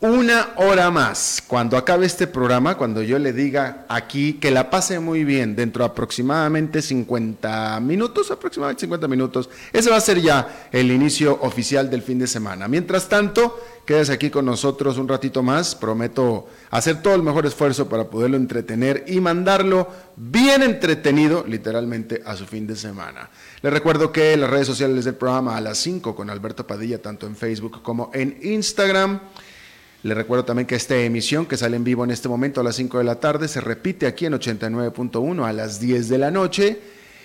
una hora más. Cuando acabe este programa, cuando yo le diga aquí que la pase muy bien dentro de aproximadamente 50 minutos, aproximadamente 50 minutos, ese va a ser ya el inicio oficial del fin de semana. Mientras tanto, quédese aquí con nosotros un ratito más. Prometo hacer todo el mejor esfuerzo para poderlo entretener y mandarlo bien entretenido, literalmente, a su fin de semana. Les recuerdo que las redes sociales del programa a las 5 con Alberto Padilla, tanto en Facebook como en Instagram. Le recuerdo también que esta emisión que sale en vivo en este momento a las 5 de la tarde se repite aquí en 89.1 a las 10 de la noche.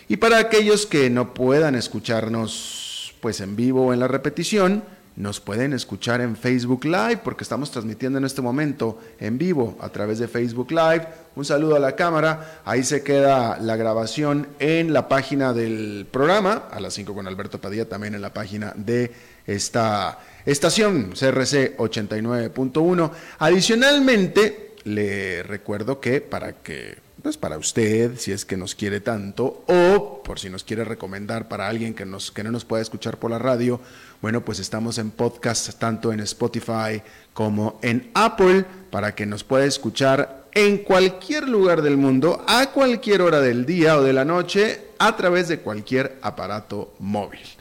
Y para aquellos que no puedan escucharnos pues en vivo o en la repetición, nos pueden escuchar en Facebook Live porque estamos transmitiendo en este momento en vivo a través de Facebook Live. Un saludo a la cámara. Ahí se queda la grabación en la página del programa, a las 5 con Alberto Padilla, también en la página de esta estación CRC 89.1. Adicionalmente, le recuerdo que para que, pues para usted, si es que nos quiere tanto, o por si nos quiere recomendar para alguien que, que no nos pueda escuchar por la radio, bueno, pues estamos en podcast tanto en Spotify como en Apple para que nos pueda escuchar en cualquier lugar del mundo, a cualquier hora del día o de la noche, a través de cualquier aparato móvil.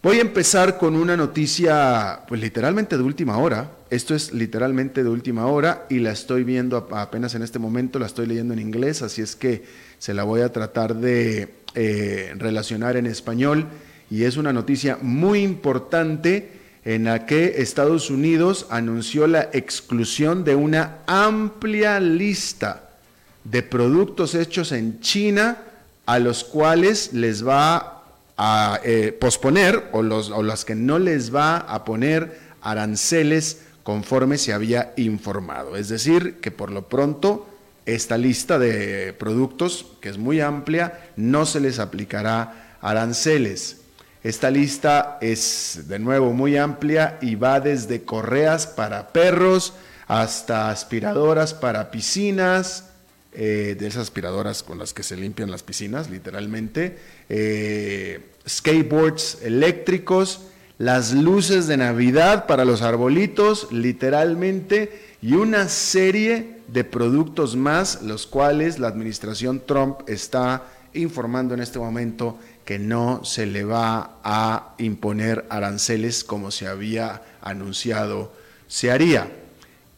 Voy a empezar con una noticia, pues literalmente de última hora. Esto es literalmente de última hora y la estoy viendo apenas en este momento, la estoy leyendo en inglés, así es que se la voy a tratar de eh, relacionar en español. Y es una noticia muy importante en la que Estados Unidos anunció la exclusión de una amplia lista de productos hechos en China a los cuales les va a eh, posponer o, los, o las que no les va a poner aranceles conforme se había informado. Es decir, que por lo pronto esta lista de productos, que es muy amplia, no se les aplicará aranceles. Esta lista es de nuevo muy amplia y va desde correas para perros hasta aspiradoras para piscinas, eh, de esas aspiradoras con las que se limpian las piscinas, literalmente, eh, skateboards eléctricos, las luces de Navidad para los arbolitos, literalmente, y una serie de productos más, los cuales la administración Trump está informando en este momento que no se le va a imponer aranceles como se había anunciado se haría.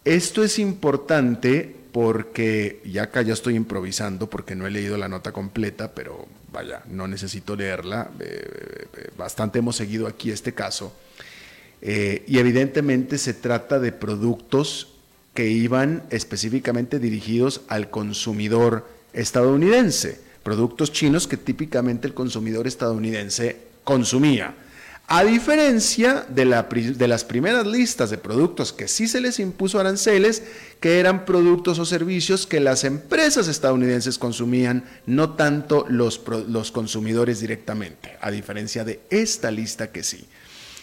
Esto es importante porque ya acá ya estoy improvisando porque no he leído la nota completa, pero vaya, no necesito leerla, eh, eh, bastante hemos seguido aquí este caso. Eh, y evidentemente se trata de productos que iban específicamente dirigidos al consumidor estadounidense, productos chinos que típicamente el consumidor estadounidense consumía. A diferencia de, las primeras listas de productos que sí se les impuso aranceles, que eran productos o servicios que las empresas estadounidenses consumían, no tanto los, los consumidores directamente, a diferencia de esta lista que sí.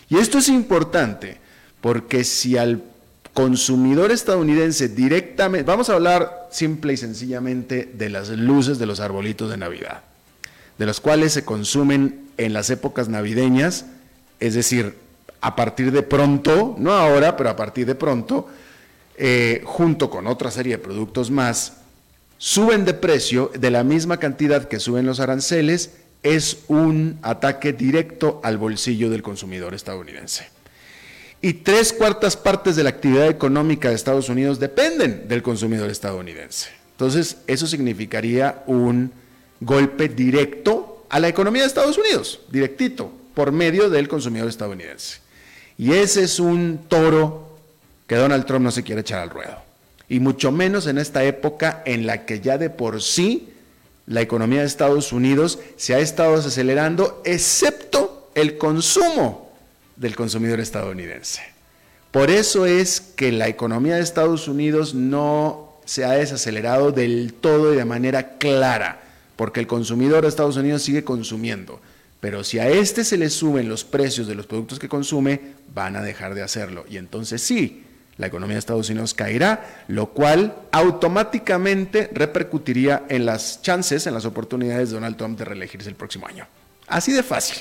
Y esto es importante porque si al consumidor estadounidense directamente, vamos a hablar simple y sencillamente de las luces de los arbolitos de Navidad, de los cuales se consumen en las épocas navideñas, es decir, a partir de pronto, no ahora, pero a partir de pronto, eh, junto con otra serie de productos más, suben de precio de la misma cantidad que suben los aranceles, es un ataque directo al bolsillo del consumidor estadounidense. Y tres cuartas partes de la actividad económica de Estados Unidos dependen del consumidor estadounidense. Entonces, eso significaría un golpe directo a la economía de Estados Unidos, directito. Por medio del consumidor estadounidense. Y ese es un toro que Donald Trump no se quiere echar al ruedo. Y mucho menos en esta época en la que ya de por sí la economía de Estados Unidos se ha estado acelerando, excepto el consumo del consumidor estadounidense. Por eso es que la economía de Estados Unidos no se ha desacelerado del todo y de manera clara, porque el consumidor de Estados Unidos sigue consumiendo. Pero si a este se le suben los precios de los productos que consume, van a dejar de hacerlo. Y entonces sí, la economía de Estados Unidos caerá, lo cual automáticamente repercutiría en las chances, en las oportunidades de Donald Trump de reelegirse el próximo año. Así de fácil,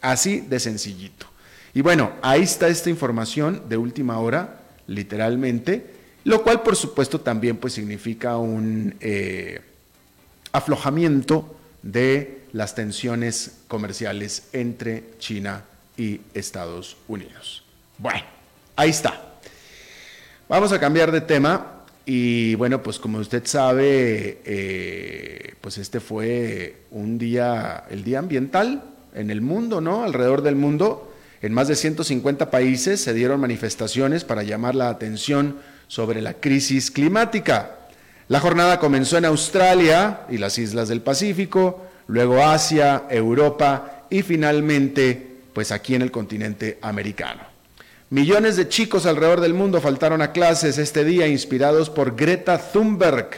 así de sencillito. Y bueno, ahí está esta información de última hora, literalmente, lo cual por supuesto también pues significa un eh, aflojamiento de las tensiones comerciales entre China y Estados Unidos. Bueno, ahí está. Vamos a cambiar de tema y bueno, pues como usted sabe, eh, pues este fue un día, el día ambiental en el mundo, ¿no? Alrededor del mundo, en más de 150 países se dieron manifestaciones para llamar la atención sobre la crisis climática. La jornada comenzó en Australia y las islas del Pacífico, luego Asia, Europa y finalmente, pues aquí en el continente americano. Millones de chicos alrededor del mundo faltaron a clases este día inspirados por Greta Thunberg,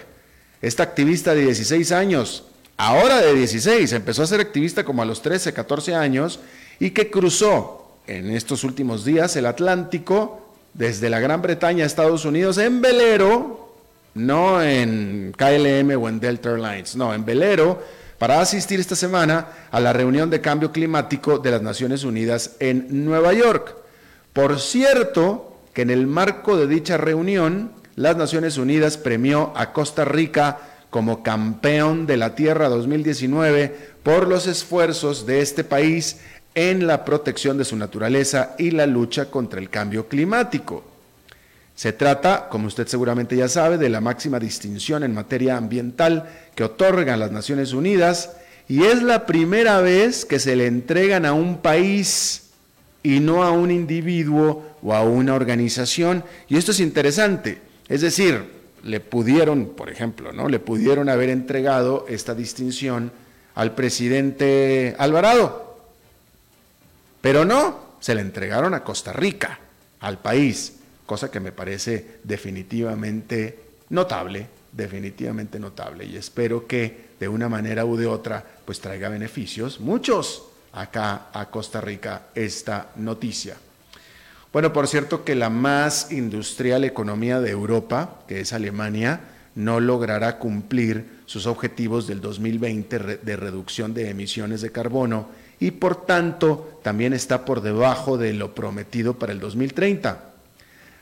esta activista de 16 años, ahora de 16, empezó a ser activista como a los 13, 14 años y que cruzó en estos últimos días el Atlántico desde la Gran Bretaña a Estados Unidos en velero, no en KLM o en Delta Airlines, no, en velero, para asistir esta semana a la reunión de cambio climático de las Naciones Unidas en Nueva York. Por cierto, que en el marco de dicha reunión, las Naciones Unidas premió a Costa Rica como campeón de la Tierra 2019 por los esfuerzos de este país en la protección de su naturaleza y la lucha contra el cambio climático. Se trata, como usted seguramente ya sabe, de la máxima distinción en materia ambiental que otorgan las Naciones Unidas y es la primera vez que se le entregan a un país y no a un individuo o a una organización. Y esto es interesante. Es decir, le pudieron, por ejemplo, ¿no? Le pudieron haber entregado esta distinción al presidente Alvarado. Pero no, se le entregaron a Costa Rica, al país, cosa que me parece definitivamente notable, definitivamente notable. Y espero que de una manera u de otra, pues traiga beneficios, muchos, acá a Costa Rica esta noticia. Bueno, por cierto que la más industrial economía de Europa, que es Alemania, no logrará cumplir sus objetivos del 2020 de reducción de emisiones de carbono y por tanto también está por debajo de lo prometido para el 2030.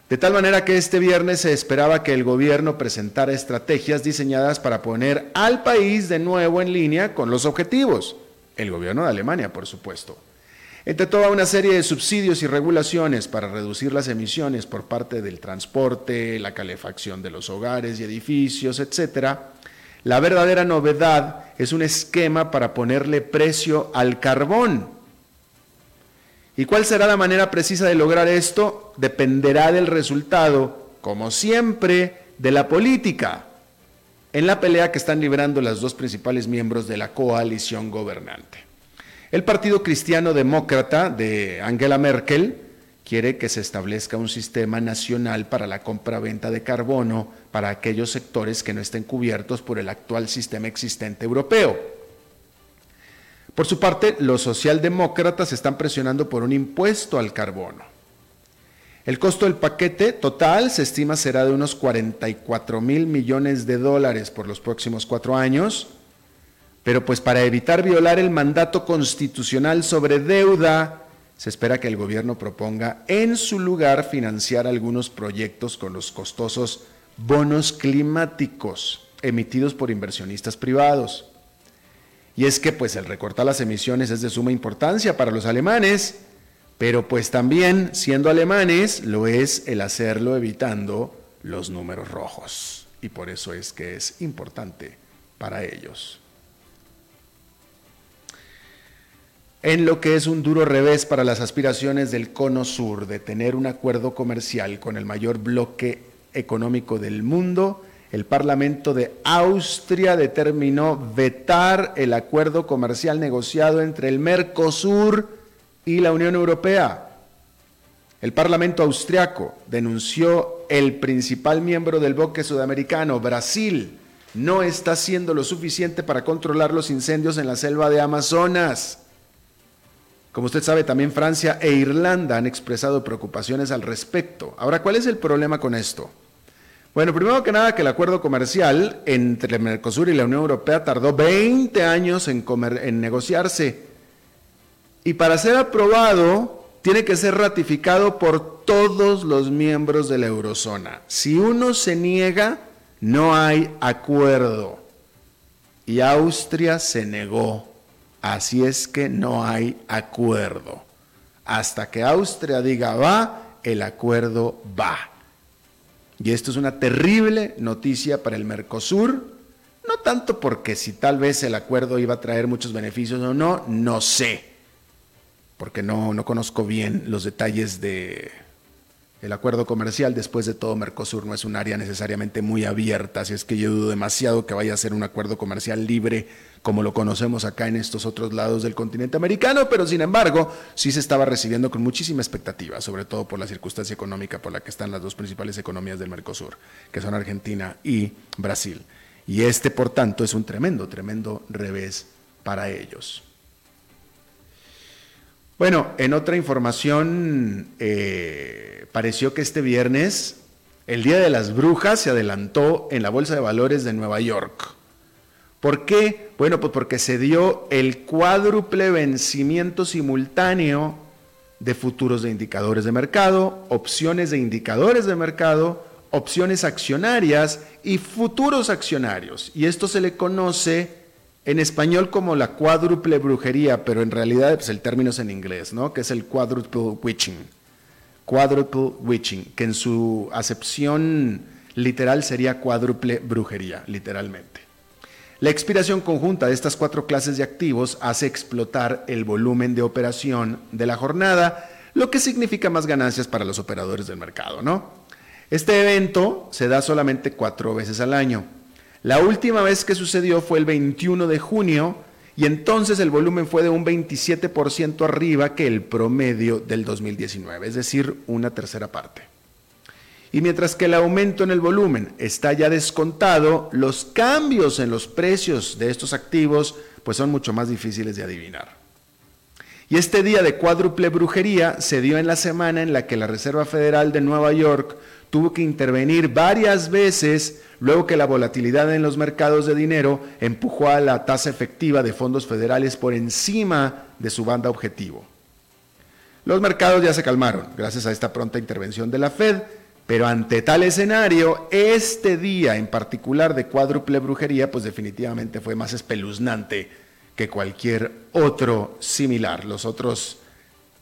De tal manera que este viernes se esperaba que el gobierno presentara estrategias diseñadas para poner al país de nuevo en línea con los objetivos el gobierno de Alemania, por supuesto. Entre toda una serie de subsidios y regulaciones para reducir las emisiones por parte del transporte, la calefacción de los hogares y edificios, etc., la verdadera novedad es un esquema para ponerle precio al carbón. ¿Y cuál será la manera precisa de lograr esto? Dependerá del resultado, como siempre, de la política en la pelea que están librando las dos principales miembros de la coalición gobernante. El Partido Cristiano Demócrata de Angela Merkel quiere que se establezca un sistema nacional para la compra-venta de carbono para aquellos sectores que no estén cubiertos por el actual sistema existente europeo. Por su parte, los socialdemócratas están presionando por un impuesto al carbono. El costo del paquete total se estima será de unos 44 mil millones de dólares por los próximos cuatro años, pero pues para evitar violar el mandato constitucional sobre deuda, se espera que el gobierno proponga en su lugar financiar algunos proyectos con los costosos bonos climáticos emitidos por inversionistas privados. Y es que pues el recortar las emisiones es de suma importancia para los alemanes, pero pues también, siendo alemanes, lo es el hacerlo evitando los números rojos. Y por eso es que es importante para ellos. en lo que es un duro revés para las aspiraciones del Cono Sur de tener un acuerdo comercial con el mayor bloque económico del mundo, el Parlamento de Austria determinó vetar el acuerdo comercial negociado entre el Mercosur y la Unión Europea. El Parlamento austriaco denunció el principal miembro del bloque sudamericano, Brasil, no está haciendo lo suficiente para controlar los incendios en la selva de Amazonas. Como usted sabe, también Francia e Irlanda han expresado preocupaciones al respecto. Ahora, ¿cuál es el problema con esto? Bueno, primero que nada que el acuerdo comercial entre Mercosur y la Unión Europea tardó 20 años en, en negociarse. Y para ser aprobado, tiene que ser ratificado por todos los miembros de la eurozona. Si uno se niega, no hay acuerdo. Y Austria se negó. Así es que no hay acuerdo. Hasta que Austria diga va, el acuerdo va. Y esto es una terrible noticia para el Mercosur, no tanto porque si tal vez el acuerdo iba a traer muchos beneficios o no, no sé, porque no, no conozco bien los detalles de, el acuerdo comercial, después de todo, Mercosur no es un área necesariamente muy abierta, así es que yo dudo demasiado que vaya a ser un acuerdo comercial libre como lo conocemos acá en estos otros lados del continente americano, pero sin embargo sí se estaba recibiendo con muchísima expectativa, sobre todo por la circunstancia económica por la que están las dos principales economías del Mercosur, que son Argentina y Brasil. Y este, por tanto, es un tremendo, tremendo revés para ellos. Bueno, en otra información, eh, pareció que este viernes el Día de las Brujas se adelantó en la Bolsa de Valores de Nueva York. ¿Por qué? Bueno, pues porque se dio el cuádruple vencimiento simultáneo de futuros de indicadores de mercado, opciones de indicadores de mercado, opciones accionarias y futuros accionarios. Y esto se le conoce en español como la cuádruple brujería, pero en realidad pues, el término es en inglés, ¿no? Que es el quadruple witching. Quadruple witching, que en su acepción literal sería cuádruple brujería, literalmente. La expiración conjunta de estas cuatro clases de activos hace explotar el volumen de operación de la jornada, lo que significa más ganancias para los operadores del mercado, ¿no? Este evento se da solamente cuatro veces al año la última vez que sucedió fue el 21 de junio y entonces el volumen fue de un 27% arriba que el promedio del 2019, es decir, una tercera parte. Y mientras que el aumento en el volumen está ya descontado, los cambios en los precios de estos activos pues son mucho más difíciles de adivinar. Y este día de cuádruple brujería se dio en la semana en la que la Reserva Federal de Nueva York tuvo que intervenir varias veces luego que la volatilidad en los mercados de dinero empujó a la tasa efectiva de fondos federales por encima de su banda objetivo. Los mercados ya se calmaron gracias a esta pronta intervención de la Fed, pero ante tal escenario, este día en particular de cuádruple brujería, pues definitivamente fue más espeluznante que cualquier otro similar. Los otros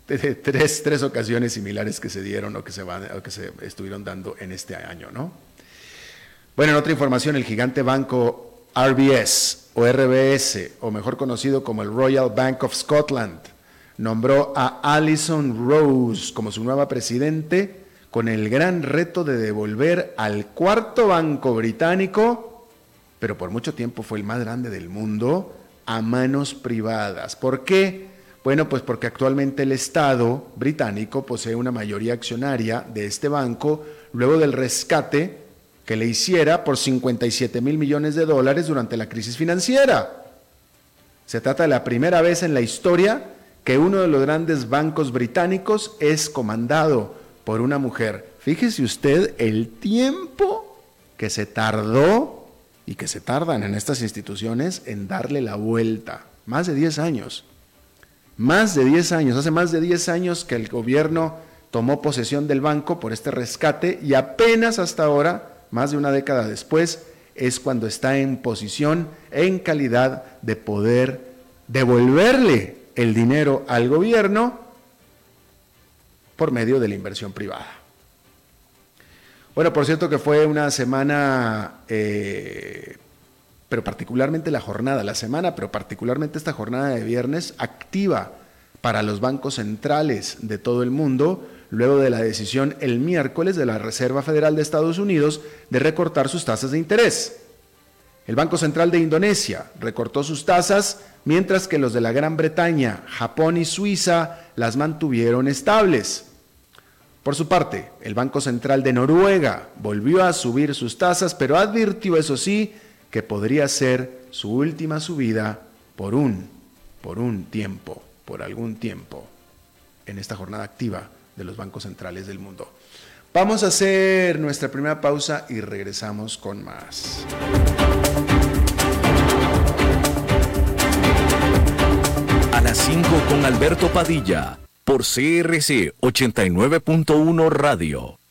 tres, tres ocasiones similares que se dieron o que se, que se estuvieron dando en este año, ¿no? Bueno, en otra información, el gigante banco RBS o RBS, o mejor conocido como el Royal Bank of Scotland, nombró a Alison Rose como su nueva presidente con el gran reto de devolver al cuarto banco británico, pero por mucho tiempo fue el más grande del mundo, a manos privadas. ¿Por qué? Bueno, pues porque actualmente el Estado británico posee una mayoría accionaria de este banco luego del rescate que le hiciera por 57 mil millones de dólares durante la crisis financiera. Se trata de la primera vez en la historia que uno de los grandes bancos británicos es comandado por una mujer. Fíjese usted el tiempo que se tardó y que se tardan en estas instituciones en darle la vuelta. Más de 10 años. Más de 10 años. Hace más de 10 años que el gobierno tomó posesión del banco por este rescate y apenas hasta ahora más de una década después, es cuando está en posición, en calidad de poder devolverle el dinero al gobierno por medio de la inversión privada. Bueno, por cierto que fue una semana, eh, pero particularmente la jornada, la semana, pero particularmente esta jornada de viernes, activa para los bancos centrales de todo el mundo, luego de la decisión el miércoles de la Reserva Federal de Estados Unidos de recortar sus tasas de interés. El Banco Central de Indonesia recortó sus tasas, mientras que los de la Gran Bretaña, Japón y Suiza las mantuvieron estables. Por su parte, el Banco Central de Noruega volvió a subir sus tasas, pero advirtió, eso sí, que podría ser su última subida por un, por un tiempo, por algún tiempo, en esta jornada activa de los bancos centrales del mundo. Vamos a hacer nuestra primera pausa y regresamos con más. A las 5 con Alberto Padilla, por CRC 89.1 Radio.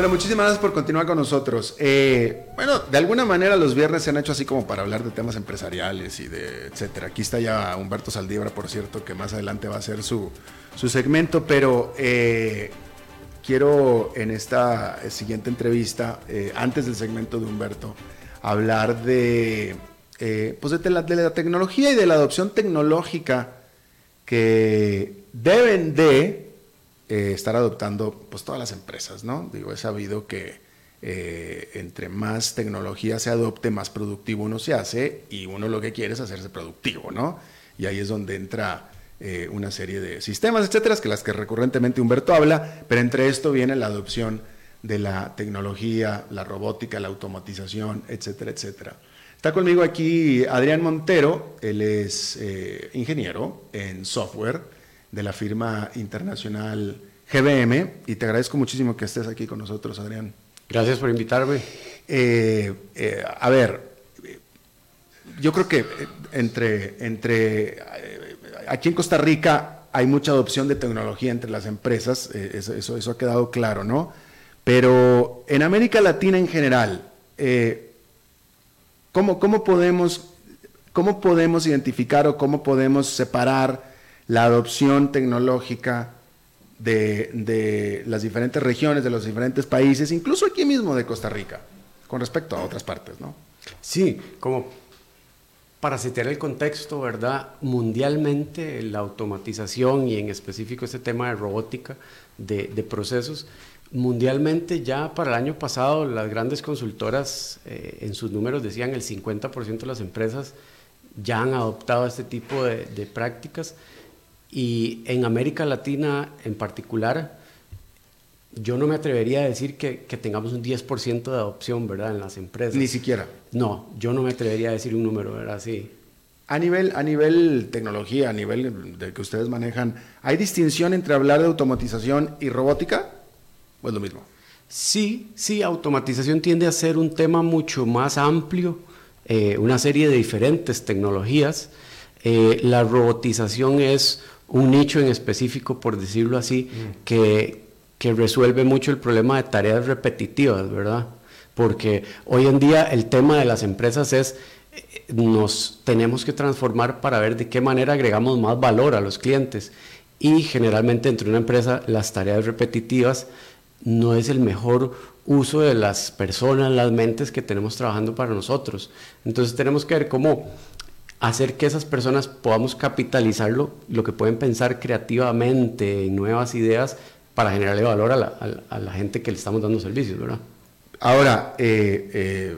Bueno, muchísimas gracias por continuar con nosotros. Eh, bueno, de alguna manera los viernes se han hecho así como para hablar de temas empresariales y de etcétera. Aquí está ya Humberto Saldíbra, por cierto, que más adelante va a ser su, segmento, pero eh, quiero en esta siguiente entrevista, eh, antes del segmento de Humberto, hablar de, pues de la tecnología y de la adopción tecnológica que deben de eh, estar adoptando pues todas las empresas, ¿no? Digo, he sabido que eh, entre más tecnología se adopte, más productivo uno se hace y uno lo que quiere es hacerse productivo, ¿no? Y ahí es donde entra eh, una serie de sistemas, etcétera, que las que recurrentemente Humberto habla, pero entre esto viene la adopción de la tecnología, la robótica, la automatización, etcétera, etcétera. Está conmigo aquí Adrián Montero, él es ingeniero en software de la firma internacional GBM y te agradezco muchísimo que estés aquí con nosotros, Adrián. Gracias por invitarme. Eh, eh, a ver, yo creo que entre, entre aquí en Costa Rica hay mucha adopción de tecnología entre las empresas, eh, eso, eso, ha quedado claro, ¿no? Pero en América Latina en general, ¿cómo, cómo, podemos, ¿cómo podemos identificar o cómo podemos separar la adopción tecnológica de, las diferentes regiones, de los diferentes países, incluso aquí mismo de Costa Rica, con respecto a otras partes, ¿no? Sí, como para citar el contexto, ¿verdad? Mundialmente la automatización y en específico este tema de robótica de, procesos, mundialmente ya para el año pasado las grandes consultoras eh, en sus números decían el 50% de las empresas ya han adoptado este tipo de, de prácticas y en América Latina en particular, yo no me atrevería a decir que, tengamos un 10% de adopción, ¿verdad? En las empresas. Ni siquiera. No, yo no me atrevería a decir un número, ¿verdad? Sí. A nivel, a nivel tecnología, a nivel de que ustedes manejan, ¿hay distinción entre hablar de automatización y robótica? ¿O es lo mismo? Sí, sí, automatización tiende a ser un tema mucho más amplio, eh, una serie de diferentes tecnologías. Eh, la robotización es un nicho en específico, por decirlo así, mm. que, que resuelve mucho el problema de tareas repetitivas, ¿verdad? Porque hoy en día el tema de las empresas es nos tenemos que transformar para ver de qué manera agregamos más valor a los clientes. y generalmente entre una empresa las tareas repetitivas no es el mejor uso de las personas, las mentes que tenemos trabajando para nosotros. Entonces tenemos que ver cómo hacer que esas personas podamos capitalizarlo, lo que pueden pensar creativamente en nuevas ideas para generarle valor a la, gente que le estamos dando servicios, ¿verdad? Ahora, eh, eh,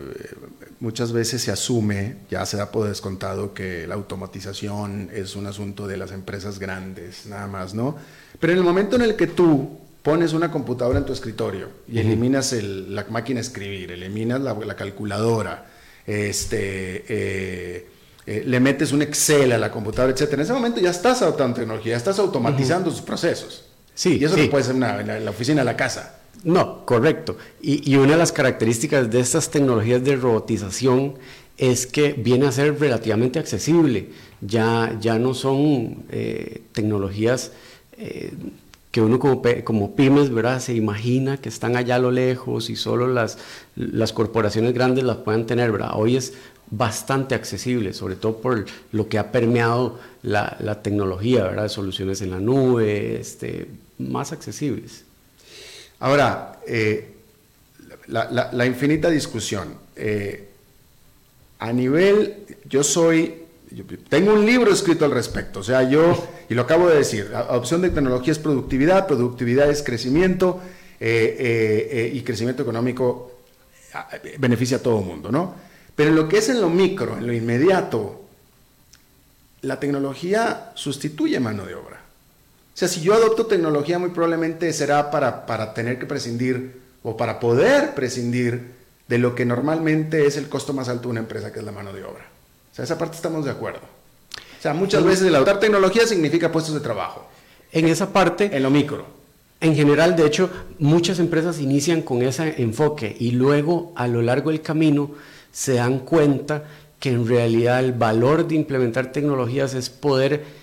muchas veces se asume, ya se da por descontado, que la automatización es un asunto de las empresas grandes, nada más, ¿no? Pero en el momento en el que tú pones una computadora en tu escritorio y eliminas la máquina de escribir, eliminas la, calculadora, este, eh, eh, le metes un Excel a la computadora, etc. En ese momento ya estás adoptando tecnología, ya estás automatizando sus procesos. Sí, y eso no puede ser en la, oficina de la casa. No, correcto. Y, una de las características de estas tecnologías de robotización es que viene a ser relativamente accesible. Ya, ya no son eh, tecnologías que uno como, como pymes ¿verdad? se imagina que están allá a lo lejos y solo las, las corporaciones grandes las puedan tener. ¿verdad? Hoy es bastante accesible, sobre todo por lo que ha permeado la, la tecnología, ¿verdad? soluciones en la nube, este, más accesibles. Ahora, eh, la, la, infinita discusión. Eh, a nivel, yo soy tengo un libro escrito al respecto, o sea, yo, y lo acabo de decir, adopción de tecnología es productividad, productividad es crecimiento eh, eh, y crecimiento económico ah, beneficia a todo el mundo, ¿no? Pero en lo que es en lo micro, en lo inmediato, la tecnología sustituye mano de obra. O sea, si yo adopto tecnología, muy probablemente será para, para tener que prescindir o para poder prescindir de lo que normalmente es el costo más alto de una empresa, que es la mano de obra. O sea, esa parte estamos de acuerdo. O sea, muchas veces el adoptar tecnología significa puestos de trabajo. En esa parte... En lo micro. En general, de hecho, muchas empresas inician con ese enfoque y luego a lo largo del camino se dan cuenta que en realidad el valor de implementar tecnologías es poder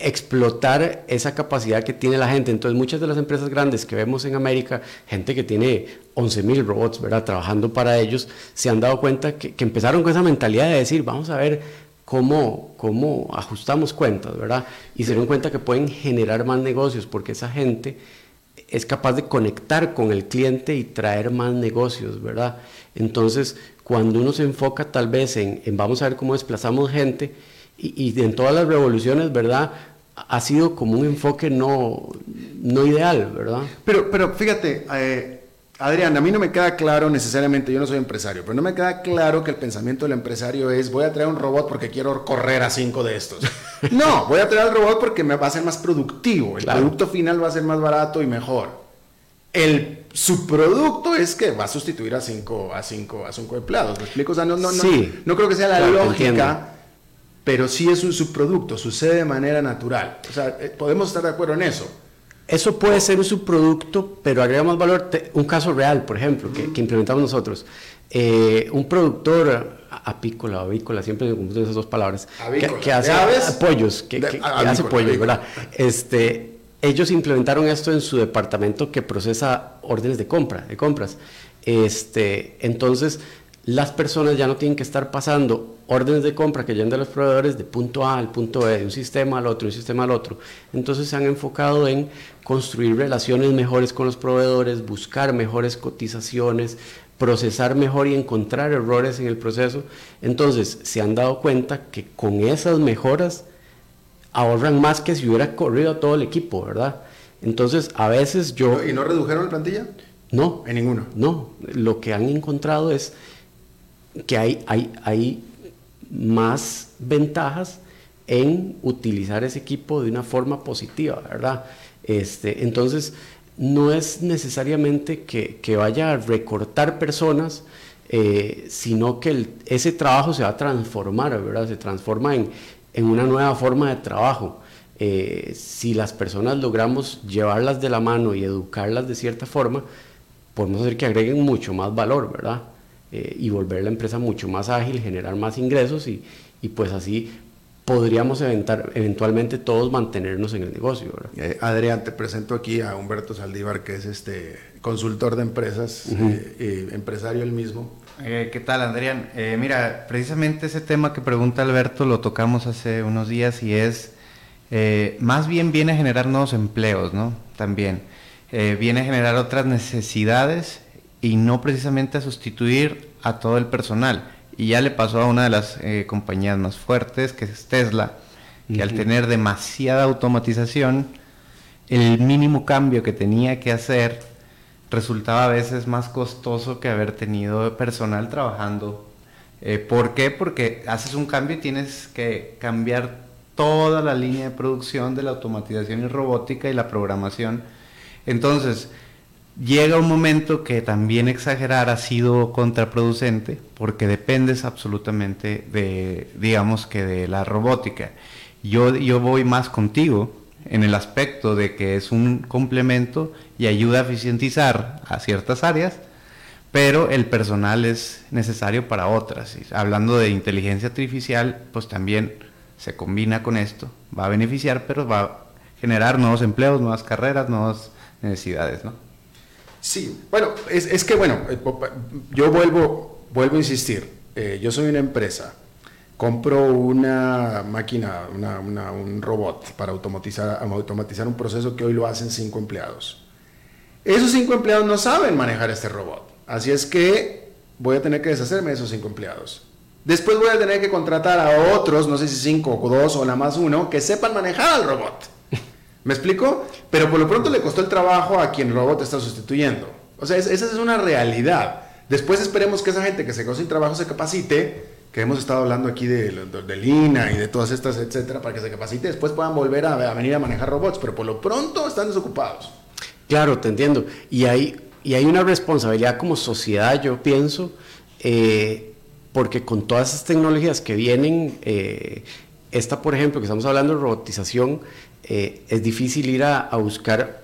explotar esa capacidad que tiene la gente. Entonces, muchas de las empresas grandes que vemos en América, gente que tiene 11.000 robots, ¿verdad? Trabajando para ellos, se han dado cuenta que, empezaron con esa mentalidad de decir, vamos a ver cómo, cómo ajustamos cuentas, ¿verdad? Y se dieron cuenta que pueden generar más negocios porque esa gente es capaz de conectar con el cliente y traer más negocios, ¿verdad? Entonces, cuando uno se enfoca tal vez en, en vamos a ver cómo desplazamos gente, y, en todas las revoluciones, ¿verdad? Ha sido como un enfoque no, no ideal, ¿verdad? Pero, pero fíjate, eh, Adrián, a mí no me queda claro necesariamente, yo no soy empresario, pero no me queda claro que el pensamiento del empresario es voy a traer un robot porque quiero correr a cinco de estos. no, voy a traer al robot porque me va a ser más productivo, el producto final va a ser más barato y mejor. El subproducto es que va a sustituir a cinco, a cinco, a cinco empleados. ¿Me explico? O sea, no, no, no, no creo que sea la lógica pero sí es un subproducto, sucede de manera natural. O sea, eh, podemos estar de acuerdo en eso. Eso puede ser un subproducto, pero agregamos valor. Un caso real, por ejemplo, que, implementamos nosotros. Eh, un productor apícola o avícola, siempre me esas dos palabras, que, hace pollos, que, hace pollos, ¿verdad? Este, ellos implementaron esto en su departamento que procesa órdenes de compra, de compras. Este, entonces, las personas ya no tienen que estar pasando órdenes de compra que llegan de los proveedores de punto A al punto B, de un sistema al otro, de un sistema al otro. Entonces se han enfocado en construir relaciones mejores con los proveedores, buscar mejores cotizaciones, procesar mejor y encontrar errores en el proceso. Entonces se han dado cuenta que con esas mejoras ahorran más que si hubiera corrido todo el equipo, ¿verdad? Entonces a veces yo... ¿Y no redujeron la plantilla? No. ¿En ninguno? No. Lo que han encontrado es que hay, hay, hay más ventajas en utilizar ese equipo de una forma positiva, ¿verdad? Este, entonces, no es necesariamente que, vaya a recortar personas, eh, sino que ese trabajo se va a transformar, ¿verdad? Se transforma en, una nueva forma de trabajo. Eh, si las personas logramos llevarlas de la mano y educarlas de cierta forma, podemos hacer que agreguen mucho más valor, ¿verdad? Eh, y volver la empresa mucho más ágil, generar más ingresos y, y pues así podríamos eventar, eventualmente todos mantenernos en el negocio. Eh, Adrián, te presento aquí a Humberto Saldívar, que es este consultor de empresas, eh, empresario él mismo. ¿Qué tal, Adrián? mira, precisamente ese tema que pregunta Alberto lo tocamos hace unos días y es eh, más bien viene a generar nuevos empleos, ¿no? También. Eh, viene a generar otras necesidades y no precisamente a sustituir a todo el personal. Y ya le pasó a una de las eh, compañías más fuertes, que es Tesla, que al tener demasiada automatización, el mínimo cambio que tenía que hacer resultaba a veces más costoso que haber tenido personal trabajando. ¿Por qué? Porque haces un cambio y tienes que cambiar toda la línea de producción de la automatización y robótica y la programación. Entonces, llega un momento que también exagerar ha sido contraproducente porque dependes absolutamente de, digamos que de la robótica. Yo, yo voy más contigo en el aspecto de que es un complemento y ayuda a eficientizar a ciertas áreas, pero el personal es necesario para otras. hablando de inteligencia artificial, pues también se combina con esto, va a beneficiar, pero va a generar nuevos empleos, nuevas carreras, nuevas necesidades, ¿no? Sí, bueno, es, que bueno, eh, yo vuelvo, vuelvo a insistir, eh, yo soy una empresa, compro una máquina, un robot para automatizar, automatizar un proceso que hoy lo hacen cinco empleados. Esos cinco empleados no saben manejar este robot, así es que voy a tener que deshacerme de esos cinco empleados. Después voy a tener que contratar a otros, no sé si cinco o dos o nada más uno, que sepan manejar al robot. ¿Me explico? Pero por lo pronto le costó el trabajo a quien el robot está sustituyendo. O sea, esa es una realidad. Después esperemos que esa gente que se quedó sin trabajo se capacite, que hemos estado hablando aquí de, de, Lina y de todas estas, etcétera, para que se capacite, después puedan volver a, venir a manejar robots, pero por lo pronto están desocupados. Claro, te entiendo. Y hay, y hay una responsabilidad como sociedad, yo pienso, eh, porque con todas esas tecnologías que vienen, eh, esta por ejemplo, que estamos hablando de robotización, eh, es difícil ir a, buscar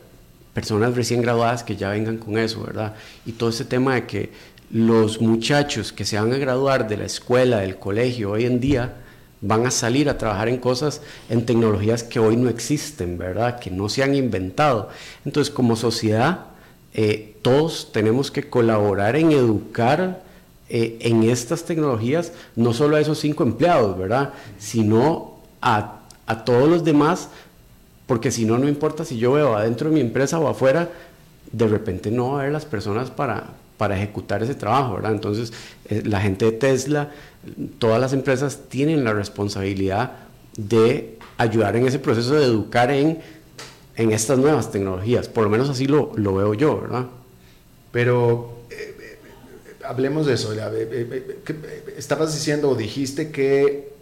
personas recién graduadas que ya vengan con eso, ¿verdad? Y todo ese tema de que los muchachos que se van a graduar de la escuela, del colegio hoy en día, van a salir a trabajar en cosas, en tecnologías que hoy no existen, ¿verdad? Que no se han inventado. Entonces, como sociedad, eh, todos tenemos que colaborar en educar eh, en estas tecnologías, no solo a esos cinco empleados, ¿verdad? Sino a, a todos los demás, porque si no, no importa si yo veo adentro de mi empresa o afuera, de repente no va a haber las personas para, para ejecutar ese trabajo, ¿verdad? Entonces, eh, la gente de Tesla, todas las empresas tienen la responsabilidad de ayudar en ese proceso de educar en, en estas nuevas tecnologías, por lo menos así lo, lo veo yo, ¿verdad? Pero hablemos de eso. Estabas diciendo o dijiste que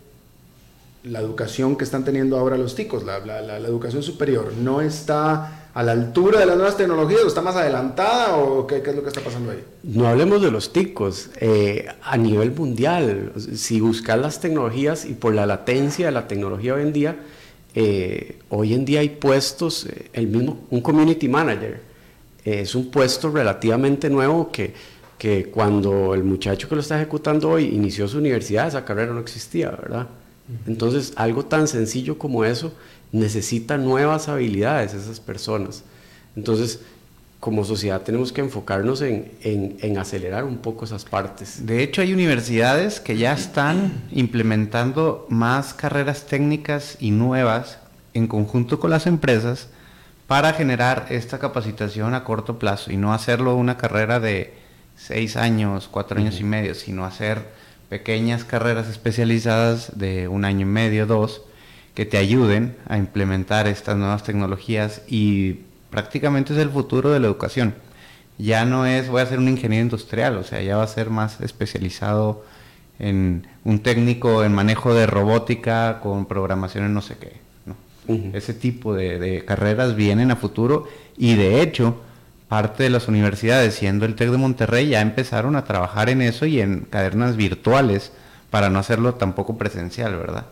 la educación que están teniendo ahora los ticos, la, educación superior, no está a la altura de las nuevas tecnologías o está más adelantada o qué, es lo que está pasando ahí? No hablemos de los ticos. Eh, a nivel mundial, si buscas las tecnologías y por la latencia de la tecnología hoy en día, eh, hoy en día hay puestos, eh, el mismo, un community manager, es un puesto relativamente nuevo que que cuando el muchacho que lo está ejecutando hoy inició su universidad, esa carrera no existía, ¿verdad? Entonces, algo tan sencillo como eso necesita nuevas habilidades esas personas. Entonces, como sociedad tenemos que enfocarnos en, en, acelerar un poco esas partes. De hecho, hay universidades que ya están implementando más carreras técnicas y nuevas en conjunto con las empresas para generar esta capacitación a corto plazo y no hacerlo una carrera de seis años, cuatro años y medio, sino hacer pequeñas carreras especializadas de un año y medio, dos, que te ayuden a implementar estas nuevas tecnologías y prácticamente es el futuro de la educación. Ya no es voy a ser un ingeniero industrial, o sea, ya va a ser más especializado en un técnico en manejo de robótica con programación en no sé qué. Ese tipo de, de carreras vienen a futuro y de hecho parte de las universidades, siendo el TEC de Monterrey, ya empezaron a trabajar en eso y en cadernas virtuales para no hacerlo tampoco presencial, ¿verdad?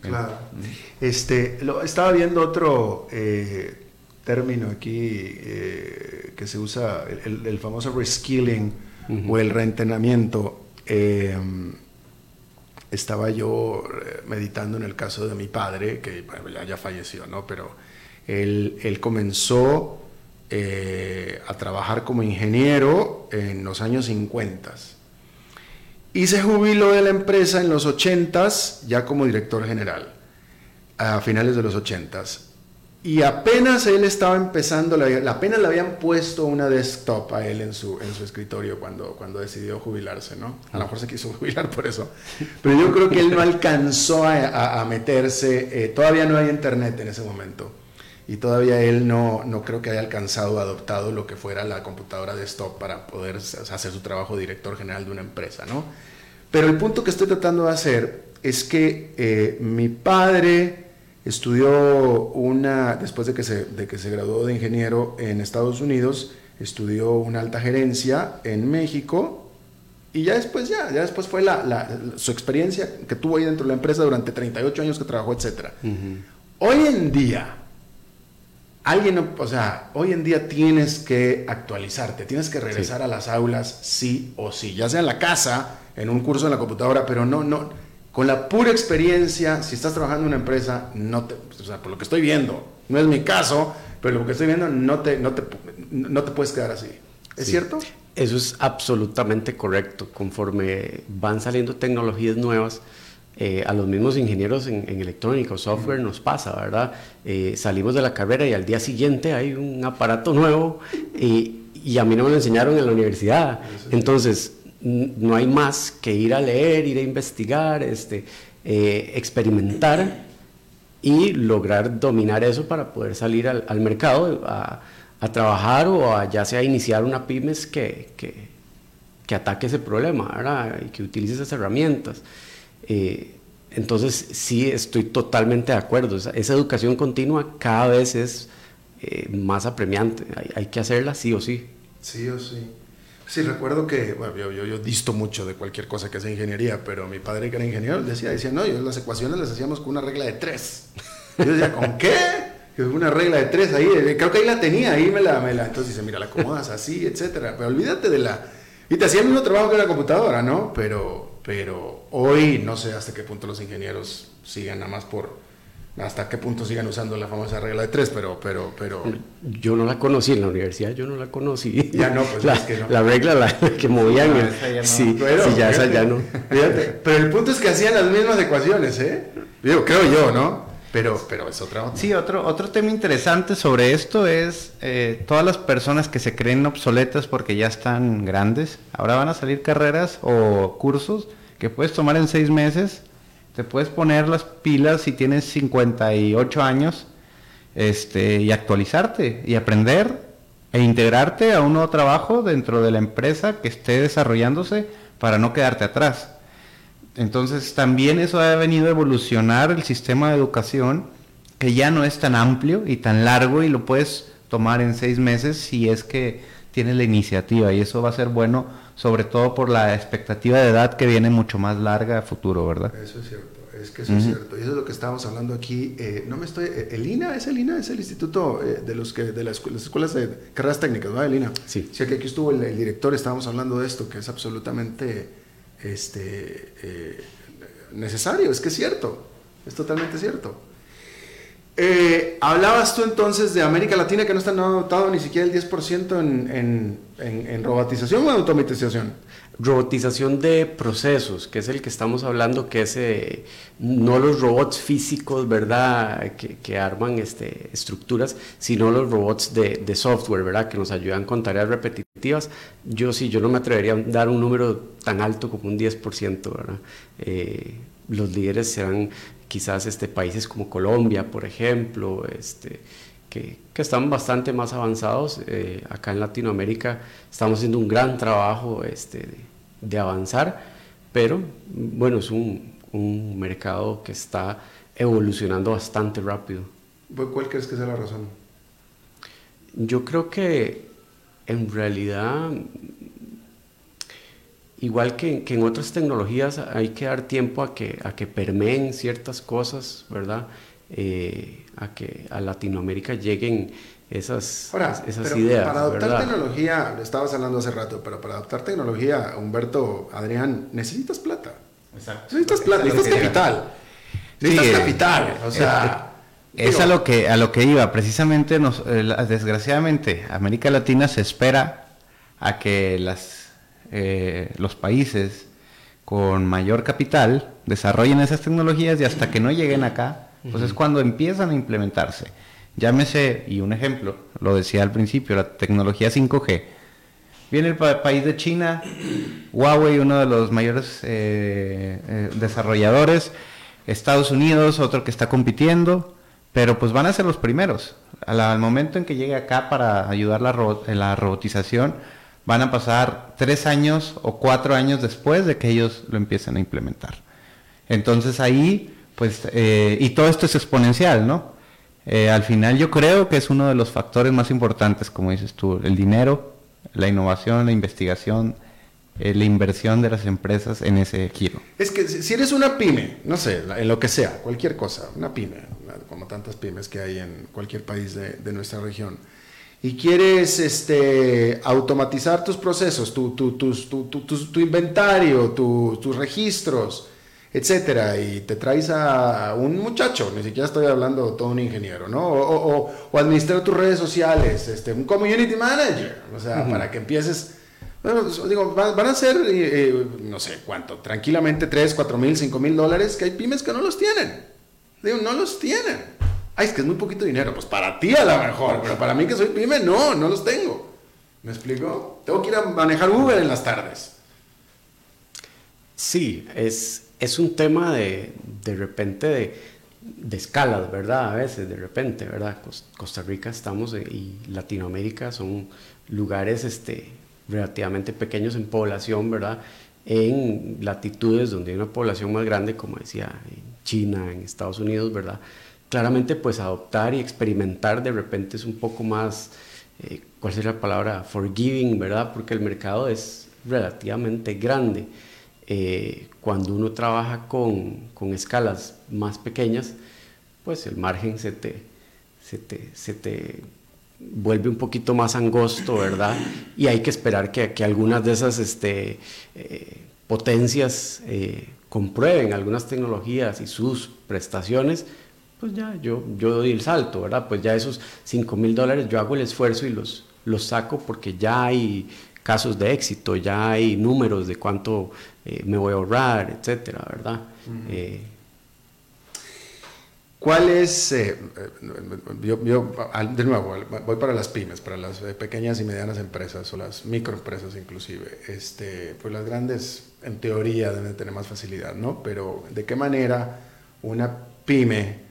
Claro. Este, lo, estaba viendo otro eh, término aquí eh, que se usa, el, famoso reskilling o el reentrenamiento. Eh, estaba yo meditando en el caso de mi padre, que ya, falleció, ¿no? Pero él, él comenzó eh, a trabajar como ingeniero en los años 50 y se jubiló de la empresa en los 80 ya como director general. a finales de los 80 y apenas él estaba empezando, apenas le habían puesto una desktop a él en su, en su escritorio cuando, cuando decidió jubilarse, ¿no? A lo mejor se quiso jubilar por eso. Pero yo creo que él no alcanzó a, meterse, eh, todavía no hay internet en ese momento. Y todavía él no, no creo que haya alcanzado o adoptado lo que fuera la computadora desktop para poder hacer su trabajo director general de una empresa, ¿no? Pero el punto que estoy tratando de hacer es que eh, mi padre Estudió una, después de que, se, de que se graduó de ingeniero en Estados Unidos, estudió una alta gerencia en México y ya después, ya, ya después fue la, su experiencia que tuvo ahí dentro de la empresa durante 38 años que trabajó, etc. Hoy en día, alguien, o sea, hoy en día tienes que actualizarte, tienes que regresar a las aulas sí o sí, ya sea en la casa, en un curso en la computadora, pero no, no, con la pura experiencia, si estás trabajando en una empresa, no te, o sea, por lo que estoy viendo, no es mi caso, pero lo que estoy viendo, no te, no te, no te puedes quedar así. ¿Es cierto? Eso es absolutamente correcto. Conforme van saliendo tecnologías nuevas, eh, a los mismos ingenieros en, electrónica o software nos pasa, ¿verdad? Eh, salimos de la carrera y al día siguiente hay un aparato nuevo y, a mí no me lo enseñaron en la universidad. Entonces, no hay más que ir a leer, ir a investigar, este, eh, experimentar y lograr dominar eso para poder salir al, mercado a, trabajar o a, ya sea iniciar una pymes que, que, ataque ese problema y que utilice esas herramientas. Eh, entonces sí estoy totalmente de acuerdo, esa, educación continua cada vez es eh, más apremiante, hay, hay que hacerla sí o sí. Sí o sí. Sí, recuerdo que, bueno, yo, yo, disto mucho de cualquier cosa que sea ingeniería, pero mi padre que era ingeniero decía, decía, no, yo las ecuaciones las hacíamos con una regla de tres. yo decía, ¿con qué? Una regla de tres ahí, eh, creo que ahí la tenía, ahí me la, me la, entonces dice, mira, la acomodas así, etcétera, pero olvídate de la, y te hacía el mismo trabajo que la computadora, ¿no? Pero, pero hoy no sé hasta qué punto los ingenieros sigan nada más por hasta qué punto sigan usando la famosa regla de tres, pero, pero, pero... Yo no la conocí en la universidad, yo no la conocí. Ya no, pues la, es que no. La regla la, que movían, sí, sí, ya esa ya no. pero el punto es que hacían las mismas ecuaciones, ¿eh? Yo, creo yo, ¿no? Pero, pero es otra Sí, otro, otro tema interesante sobre esto es eh, todas las personas que se creen obsoletas porque ya están grandes. Ahora van a salir carreras o cursos que puedes tomar en seis meses te puedes poner las pilas si tienes 58 años este, y actualizarte y aprender e integrarte a un nuevo trabajo dentro de la empresa que esté desarrollándose para no quedarte atrás. Entonces también eso ha venido a evolucionar el sistema de educación que ya no es tan amplio y tan largo y lo puedes tomar en seis meses si es que tienes la iniciativa y eso va a ser bueno sobre todo por la expectativa de edad que viene mucho más larga a futuro, ¿verdad? Eso es cierto, es que eso es cierto. Y eso es lo que estábamos hablando aquí. Eh, no me estoy, eh, el INA, es el INA, es el instituto eh, de los que de las, escuelas de carreras técnicas, ¿no? El INA. Sí. Sí, que aquí estuvo el, director, estábamos hablando de esto, que es absolutamente este, necesario, es que es cierto, es totalmente cierto. Eh, hablabas tú entonces de América Latina que no está dotado ni siquiera el 10% en, en, robotización o automatización. Robotización de procesos, que es el que estamos hablando, que es eh, no los robots físicos, ¿verdad?, que, arman este, estructuras, sino los robots de, software, ¿verdad?, que nos ayudan con tareas repetitivas. Yo sí, yo no me atrevería a dar un número tan alto como un 10%, ¿verdad? Eh, los líderes serán quizás este, países como Colombia, por ejemplo, este, que, que están bastante más avanzados. Eh, acá en Latinoamérica estamos haciendo un gran trabajo este, de, avanzar, pero bueno, es un, un, mercado que está evolucionando bastante rápido. ¿Cuál crees que sea la razón? Yo creo que en realidad igual que, en otras tecnologías hay que dar tiempo a que, a que permeen ciertas cosas, ¿verdad? Eh, a que a Latinoamérica lleguen esas, esas ideas. Para adoptar tecnología, estabas hablando hace rato, pero para adoptar tecnología, Humberto, Adrián, necesitas plata. Exacto. Necesitas plata, necesitas capital. Necesitas capital. O sea. Es a lo que a lo que iba. Precisamente, nos, eh, desgraciadamente, América Latina se espera a que las eh, los países con mayor capital desarrollen esas tecnologías y hasta que no lleguen acá, Pues es cuando empiezan a implementarse. Llámese, y un ejemplo, lo decía al principio, la tecnología 5G. Viene el país de China, Huawei, uno de los mayores eh, eh, desarrolladores, Estados Unidos, otro que está compitiendo, pero pues van a ser los primeros. Al, momento en que llegue acá para ayudar la, la robotización, van a pasar tres años o cuatro años después de que ellos lo empiecen a implementar. Entonces ahí, pues, eh, y todo esto es exponencial, ¿no? Eh, al final yo creo que es uno de los factores más importantes, como dices tú, el dinero, la innovación, la investigación, eh, la inversión de las empresas en ese giro. Es que si eres una pyme, no sé, en lo que sea, cualquier cosa, una pyme, como tantas pymes que hay en cualquier país de, nuestra región, y quieres este, automatizar tus procesos, tu, tu, tu inventario, tus registros, etcétera, y te traes a un muchacho, ni siquiera estoy hablando de todo un ingeniero, ¿no? O, o, administrar tus redes sociales, este, un community manager, o sea, para que empieces, bueno, pues, digo, van, a ser, eh, eh, no sé cuánto, tranquilamente 3, 4 mil, 5 mil dólares, que hay pymes que no los tienen, digo, no los tienen. Ay, es que es muy poquito dinero, pues para ti a lo mejor, pero para mí que soy pyme, no, no los tengo. ¿Me explico? Tengo que ir a manejar Uber en las tardes. Sí, es, es un tema de, de repente de, escalas, ¿verdad? A veces, de repente, ¿verdad? Costa Rica estamos y Latinoamérica son lugares este, relativamente pequeños en población, ¿verdad? En latitudes donde hay una población más grande, como decía, en China, en Estados Unidos, ¿verdad? Claramente, pues adoptar y experimentar de repente es un poco más, eh, ¿cuál sería la palabra? Forgiving, ¿verdad? Porque el mercado es relativamente grande. Eh, cuando uno trabaja con, con, escalas más pequeñas, pues el margen se te, se te, se te vuelve un poquito más angosto, ¿verdad? Y hay que esperar que, que algunas de esas este, eh, potencias comprueben algunas tecnologías y sus prestaciones, pues ya yo, yo doy el salto, ¿verdad? Pues ya esos 5 mil dólares yo hago el esfuerzo y los, los saco porque ya hay casos de éxito, ya hay números de cuánto eh, me voy a ahorrar, etcétera, ¿verdad? Eh, ¿Cuál es, eh, yo, de nuevo, voy para las pymes, para las pequeñas y medianas empresas o las microempresas inclusive, este, pues las grandes en teoría deben tener más facilidad, ¿no? Pero ¿de qué manera una pyme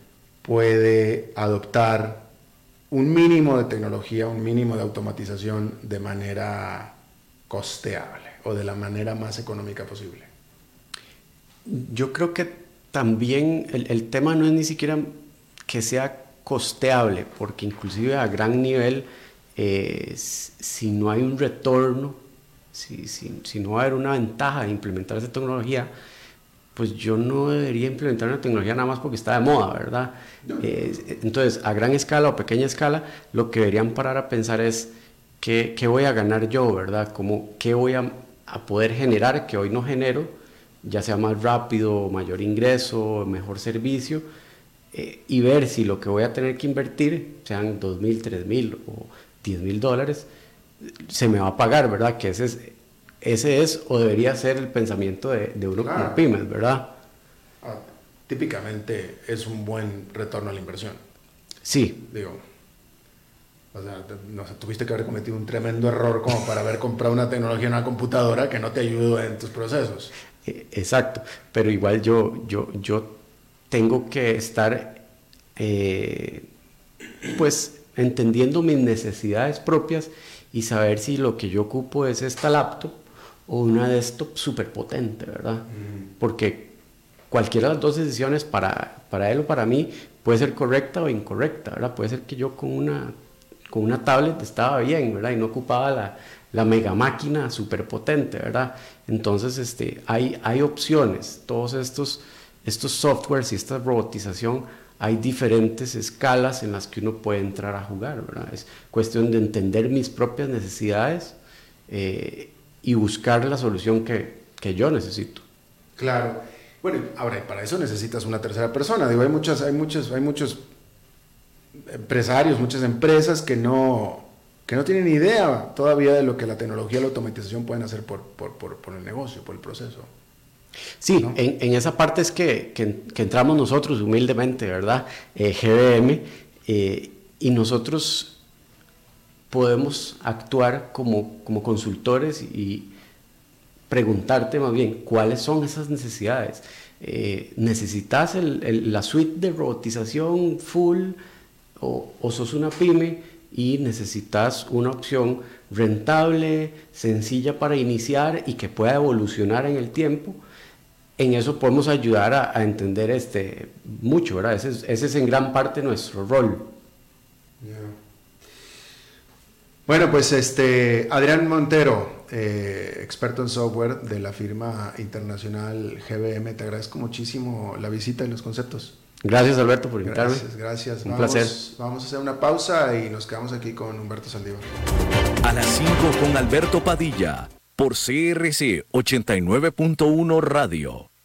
puede adoptar un mínimo de tecnología, un mínimo de automatización de manera costeable o de la manera más económica posible? Yo creo que también el, tema no es ni siquiera que sea costeable, porque inclusive a gran nivel, eh, si no hay un retorno, si, si, no va a haber una ventaja de implementar esa tecnología, pues yo no debería implementar una tecnología nada más porque está de moda, ¿verdad? Eh, entonces, a gran escala o pequeña escala, lo que deberían parar a pensar es, ¿qué, qué voy a ganar yo, verdad? ¿Cómo, ¿Qué voy a, a, poder generar que hoy no genero, ya sea más rápido, mayor ingreso, mejor servicio? Eh, y ver si lo que voy a tener que invertir, sean dos mil, tres mil o diez mil dólares, se me va a pagar, ¿verdad? Que ese es, ese es o debería ser el pensamiento de, de uno como pymes, ¿verdad? Ah, típicamente es un buen retorno a la inversión. Sí. Digo, o sea, no tuviste que haber cometido un tremendo error como para haber comprado una tecnología en una computadora que no te ayudó en tus procesos. E, exacto, pero igual yo, yo, yo tengo que estar, eh, pues, entendiendo mis necesidades propias y saber si lo que yo ocupo es esta laptop o una desktop súper potente, ¿verdad? Porque cualquiera de las dos decisiones para, para él o para mí puede ser correcta o incorrecta, ¿verdad? Puede ser que yo con una con una tablet estaba bien, ¿verdad? Y no ocupaba la, la mega máquina súper potente, ¿verdad? Entonces, este, hay, hay opciones. Todos estos, estos softwares y esta robotización, hay diferentes escalas en las que uno puede entrar a jugar, ¿verdad? Es cuestión de entender mis propias necesidades eh, y buscar la solución que, que yo necesito. Claro. Bueno, ahora, para eso necesitas una tercera persona. Digo, hay muchas, hay muchos, hay muchos empresarios, muchas empresas que no, que no tienen idea todavía de lo que la tecnología y la automatización pueden hacer por, por, por, el negocio, por el proceso. Sí, en, esa parte es que, entramos nosotros humildemente, ¿verdad? Eh, GBM, eh, y nosotros podemos actuar como, como consultores y preguntarte más bien cuáles son esas necesidades. Eh, ¿Necesitas la suite de robotización full o, o sos una pyme y necesitas una opción rentable, sencilla para iniciar y que pueda evolucionar en el tiempo? en eso podemos ayudar a, entender este, mucho, ¿verdad? Ese es, en gran parte nuestro rol. Bueno, pues este Adrián Montero, eh, experto en software de la firma internacional GBM, te agradezco muchísimo la visita y los conceptos. Gracias Alberto por invitarme. Gracias, gracias. Un placer. Vamos a hacer una pausa y nos quedamos aquí con Humberto Saldívar. A las 5 con Alberto Padilla por CRC 89.1 Radio.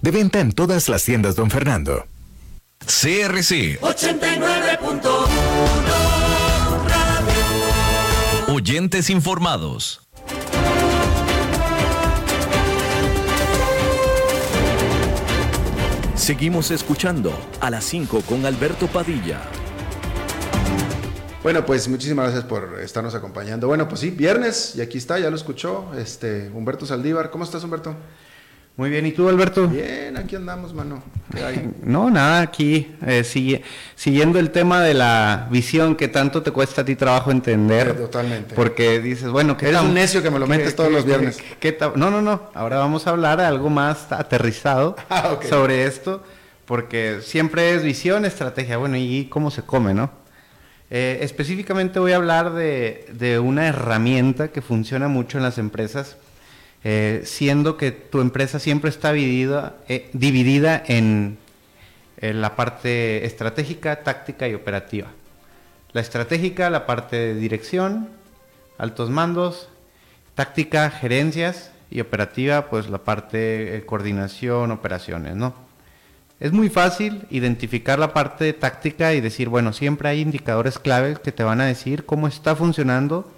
De venta en todas las tiendas, don Fernando. CRC 89.1 Oyentes informados. Seguimos escuchando a las 5 con Alberto Padilla. Bueno, pues muchísimas gracias por estarnos acompañando. Bueno, pues sí, viernes, y aquí está, ya lo escuchó, este Humberto Saldívar. ¿Cómo estás, Humberto? Muy bien, ¿y tú, Alberto? Bien, aquí andamos, mano. No, nada, aquí eh, siguiendo el tema de la visión que tanto te cuesta a ti trabajo entender. totalmente. Porque dices, bueno, que eres un necio que me lo metes todos los viernes. no, no, no. Ahora vamos a hablar de algo más aterrizado ah, sobre esto, porque siempre es visión, estrategia. Bueno, y cómo se come, ¿no? Eh, específicamente voy a hablar de, de una herramienta que funciona mucho en las empresas eh, siendo que tu empresa siempre está dividida, eh, dividida en, la parte estratégica, táctica y operativa. La estratégica, la parte de dirección, altos mandos, táctica, gerencias y operativa, pues la parte de coordinación, operaciones, ¿no? Es muy fácil identificar la parte táctica y decir, bueno, siempre hay indicadores claves que te van a decir cómo está funcionando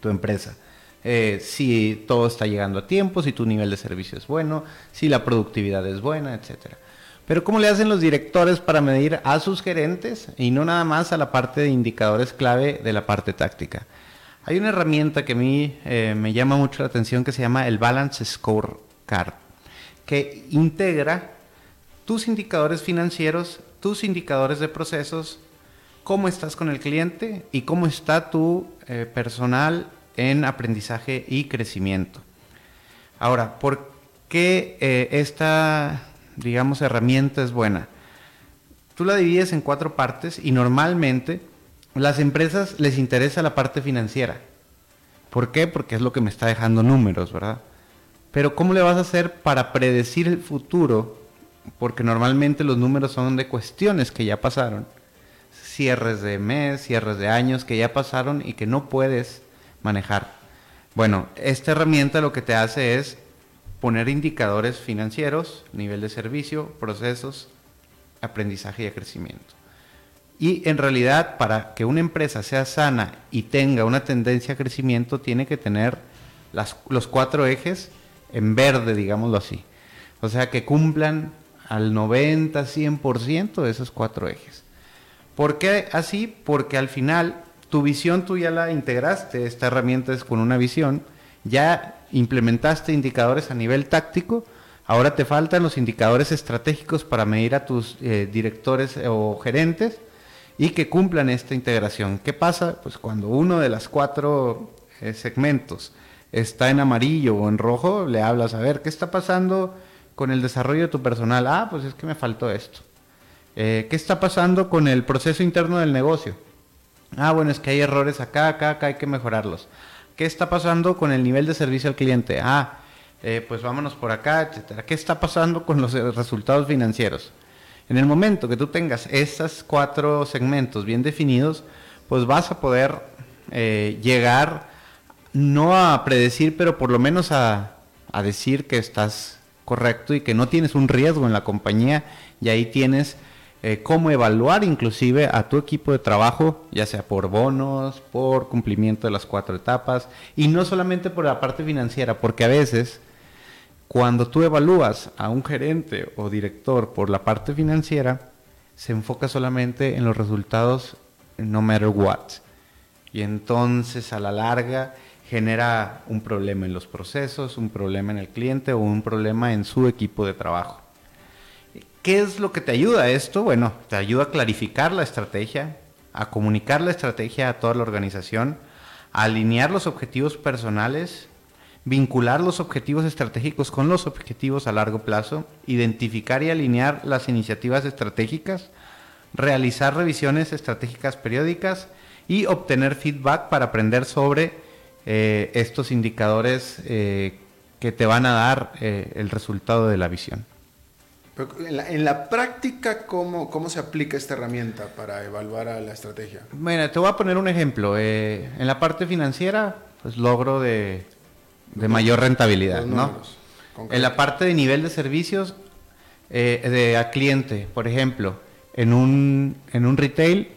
tu empresa. Eh, si todo está llegando a tiempo, si tu nivel de servicio es bueno, si la productividad es buena, etc. Pero ¿cómo le hacen los directores para medir a sus gerentes y no nada más a la parte de indicadores clave de la parte táctica? Hay una herramienta que a mí eh, me llama mucho la atención que se llama el Balance Scorecard, que integra tus indicadores financieros, tus indicadores de procesos, cómo estás con el cliente y cómo está tu eh, personal en aprendizaje y crecimiento. Ahora, ¿por qué eh, esta, digamos, herramienta es buena? Tú la divides en cuatro partes y normalmente las empresas les interesa la parte financiera. ¿Por qué? Porque es lo que me está dejando números, ¿verdad? Pero ¿cómo le vas a hacer para predecir el futuro? Porque normalmente los números son de cuestiones que ya pasaron. Cierres de mes, cierres de años que ya pasaron y que no puedes manejar. Bueno, esta herramienta lo que te hace es poner indicadores financieros, nivel de servicio, procesos, aprendizaje y crecimiento. Y en realidad, para que una empresa sea sana y tenga una tendencia a crecimiento, tiene que tener las, los cuatro ejes en verde, digámoslo así. O sea, que cumplan al 90, 100% de esos cuatro ejes. ¿Por qué así? Porque al final tu visión tú ya la integraste, esta herramienta es con una visión, ya implementaste indicadores a nivel táctico, ahora te faltan los indicadores estratégicos para medir a tus eh, directores o gerentes y que cumplan esta integración. ¿Qué pasa? Pues cuando uno de los cuatro eh, segmentos está en amarillo o en rojo, le hablas a ver qué está pasando con el desarrollo de tu personal. Ah, pues es que me faltó esto. Eh, ¿Qué está pasando con el proceso interno del negocio? Ah, bueno, es que hay errores acá, acá, acá, hay que mejorarlos. ¿Qué está pasando con el nivel de servicio al cliente? Ah, eh, pues vámonos por acá, etcétera. ¿Qué está pasando con los resultados financieros? En el momento que tú tengas estos cuatro segmentos bien definidos, pues vas a poder eh, llegar no a predecir, pero por lo menos a, decir que estás correcto y que no tienes un riesgo en la compañía y ahí tienes eh, cómo evaluar inclusive a tu equipo de trabajo, ya sea por bonos, por cumplimiento de las cuatro etapas y no solamente por la parte financiera, porque a veces cuando tú evalúas a un gerente o director por la parte financiera, se enfoca solamente en los resultados no matter what. Y entonces a la larga genera un problema en los procesos, un problema en el cliente o un problema en su equipo de trabajo. ¿Qué es lo que te ayuda esto? Bueno, te ayuda a clarificar la estrategia, a comunicar la estrategia a toda la organización, a alinear los objetivos personales vincular los objetivos estratégicos con los objetivos a largo plazo, identificar y alinear las iniciativas estratégicas, realizar revisiones estratégicas periódicas y obtener feedback para aprender sobre eh, estos indicadores eh, que te van a dar eh, el resultado de la visión. En la, práctica, ¿cómo, ¿cómo, se aplica esta herramienta para evaluar a la estrategia? Bueno, te voy a poner un ejemplo. en la parte financiera, pues logro de de mayor rentabilidad, ¿no? En la parte de nivel de servicios eh, de a cliente, por ejemplo, en un, en un retail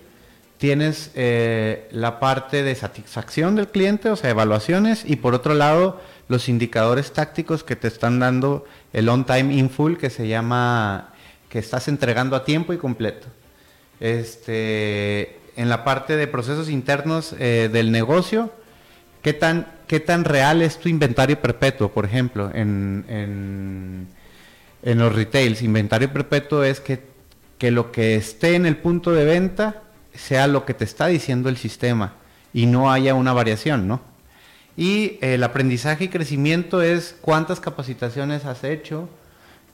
tienes eh, la parte de satisfacción del cliente, o sea, evaluaciones, y por otro lado, los indicadores tácticos que te están dando el on time in full, que se llama que estás entregando a tiempo y completo. Este, en la parte de procesos internos eh, del negocio, ¿qué tan qué tan real es tu inventario perpetuo, por ejemplo, en, en, los retails. Inventario perpetuo es que, que lo que esté en el punto de venta sea lo que te está diciendo el sistema y no haya una variación, ¿no? Y el aprendizaje y crecimiento es cuántas capacitaciones has hecho,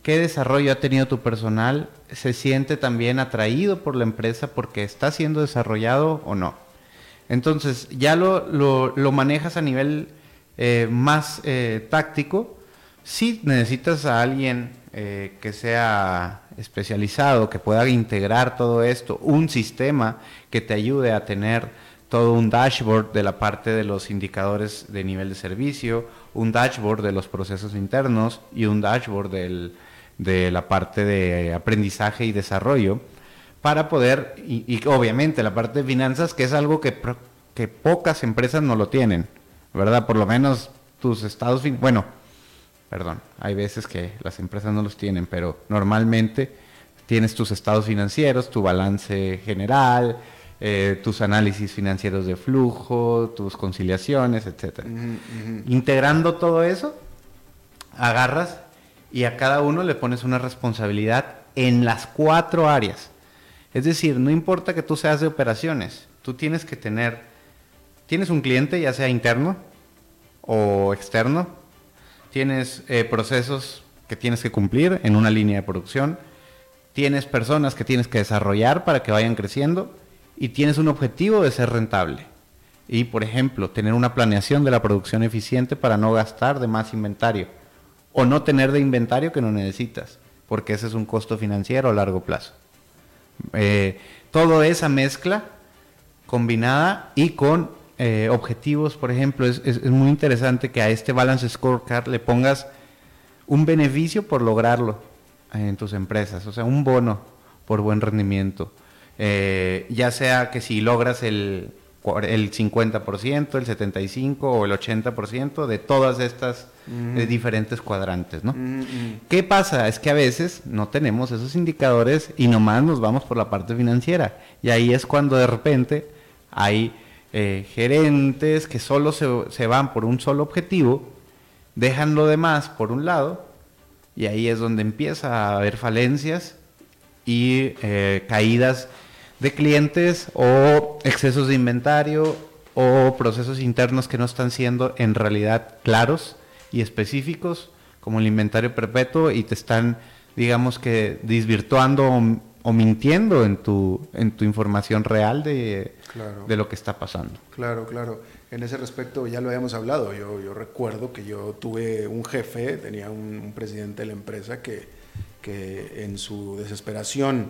qué desarrollo ha tenido tu personal, se siente también atraído por la empresa porque está siendo desarrollado o no. Entonces, ya lo, lo, manejas a nivel eh, más eh, táctico. Si necesitas a alguien eh, que sea especializado, que pueda integrar todo esto, un sistema que te ayude a tener todo un dashboard de la parte de los indicadores de nivel de servicio, un dashboard de los procesos internos y un dashboard de la parte de aprendizaje y desarrollo para poder, y, obviamente la parte de finanzas, que es algo que, que pocas empresas no lo tienen, ¿verdad? Por lo menos tus estados, bueno, perdón, hay veces que las empresas no los tienen, pero normalmente tienes tus estados financieros, tu balance general, eh, tus análisis financieros de flujo, tus conciliaciones, etc. Integrando todo eso, agarras y a cada uno le pones una responsabilidad en las cuatro áreas. Es decir, no importa que tú seas de operaciones, tú tienes que tener, tienes un cliente, ya sea interno o externo, tienes eh, procesos que tienes que cumplir en una línea de producción, tienes personas que tienes que desarrollar para que vayan creciendo y tienes un objetivo de ser rentable. Y, por ejemplo, tener una planeación de la producción eficiente para no gastar de más inventario o no tener de inventario que no necesitas, porque ese es un costo financiero a largo plazo. Eh, toda esa mezcla combinada y con eh, objetivos, por ejemplo, es, muy interesante que a este balance scorecard le pongas un beneficio por lograrlo en tus empresas, o sea, un bono por buen rendimiento. Eh, ya sea que si logras el el 50%, el 75% o el 80% de todas estas diferentes cuadrantes, ¿no? ¿Qué pasa? Es que a veces no tenemos esos indicadores y nomás nos vamos por la parte financiera. Y ahí es cuando de repente hay eh, gerentes que solo se, van por un solo objetivo, dejan lo demás por un lado y ahí es donde empieza a haber falencias y eh, caídas de clientes o excesos de inventario o procesos internos que no están siendo en realidad claros y específicos como el inventario perpetuo y te están digamos que desvirtuando o, mintiendo en tu, en tu información real de, de lo que está pasando. Claro, claro. En ese respecto ya lo habíamos hablado. Yo, yo recuerdo que yo tuve un jefe, tenía un, presidente de la empresa que, que en su desesperación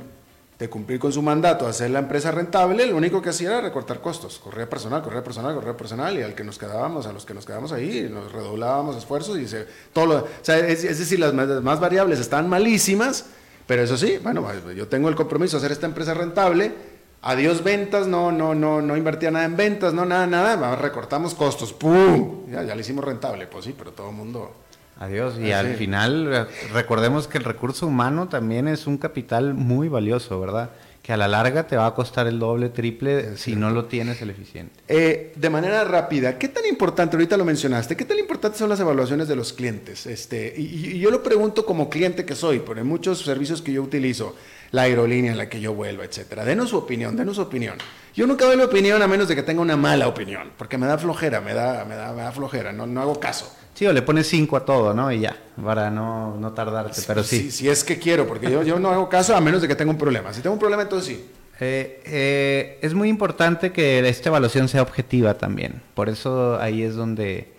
de cumplir con su mandato, hacer la empresa rentable, lo único que hacía era recortar costos, correr personal, correr personal, correr personal, y al que nos quedábamos, a los que nos quedamos ahí, nos redoblábamos esfuerzos y se, todo lo, es, decir, las más variables están malísimas, pero eso sí, bueno, yo tengo el compromiso de hacer esta empresa rentable, adiós ventas, no, no, no, no invertía nada en ventas, no, nada, nada, recortamos costos, ¡pum! Ya, ya le hicimos rentable, pues sí, pero todo el mundo Adiós. Y al final, recordemos que el recurso humano también es un capital muy valioso, ¿verdad? Que a la larga te va a costar el doble, triple si no lo tienes el eficiente. Eh, de manera rápida, ¿qué tan importante, ahorita lo mencionaste, qué tan importantes son las evaluaciones de los clientes? Este, y, yo lo pregunto como cliente que soy, por muchos servicios que yo utilizo, la aerolínea en la que yo vuelvo, etcétera. Denos su opinión, denos su opinión. Yo nunca doy la opinión a menos de que tenga una mala opinión, porque me da flojera, me da, me da, me da flojera, no, no hago caso. Sí, o le pones 5 a todo, ¿no? Y ya, para no, no tardarte, pero sí. Si es que quiero, porque yo, yo no hago caso a menos de que tenga un problema. Si tengo un problema, entonces sí. Eh, eh, es muy importante que esta evaluación sea objetiva también. Por eso ahí es donde...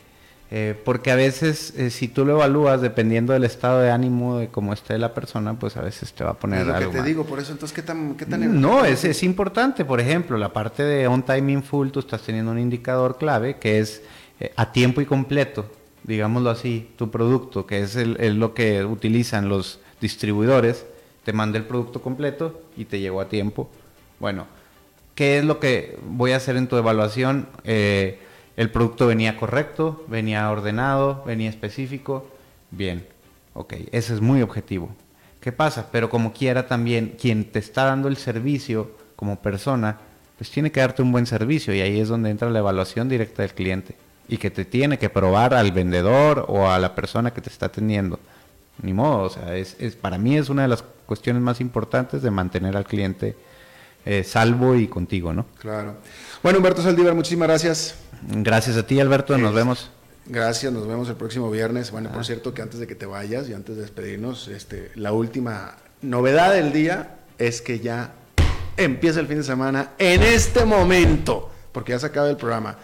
Eh, porque a veces si tú lo evalúas dependiendo del estado de ánimo de cómo esté la persona, pues a veces te va a poner es lo que te digo, por eso entonces, ¿qué tan, qué tan No, es, es importante. Por ejemplo, la parte de on time in full, tú estás teniendo un indicador clave que es a tiempo y completo digámoslo así, tu producto, que es, el, lo que utilizan los distribuidores, te manda el producto completo y te llegó a tiempo. Bueno, ¿qué es lo que voy a hacer en tu evaluación? Eh, el producto venía correcto, venía ordenado, venía específico. Bien, ok, ese es muy objetivo. ¿Qué pasa? Pero como quiera también, quien te está dando el servicio como persona, pues tiene que darte un buen servicio y ahí es donde entra la evaluación directa del cliente y que te tiene que probar al vendedor o a la persona que te está atendiendo. Ni modo, o sea, es, para mí es una de las cuestiones más importantes de mantener al cliente eh, salvo y contigo, ¿no? Claro. Bueno, Humberto Saldívar, muchísimas gracias. Gracias a ti, Alberto, nos vemos. Gracias, nos vemos el próximo viernes. Bueno, por ah. cierto, que antes de que te vayas y antes de despedirnos, este, la última novedad del día es que ya empieza el fin de semana en este momento, porque ya se acaba el programa.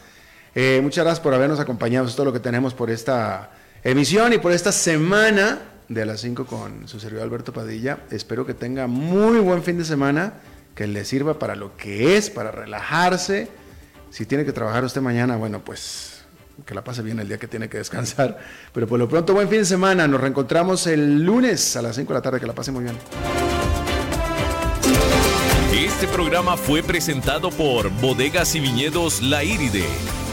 Eh, muchas gracias por habernos acompañado. Esto es todo lo que tenemos por esta emisión y por esta semana de a las 5 con su servidor Alberto Padilla. Espero que tenga muy buen fin de semana, que le sirva para lo que es, para relajarse. Si tiene que trabajar usted mañana, bueno, pues que la pase bien el día que tiene que descansar. Pero por lo pronto, buen fin de semana. Nos reencontramos el lunes a las 5 de la tarde. Que la pase muy bien. Este programa fue presentado por Bodegas y Viñedos La Iride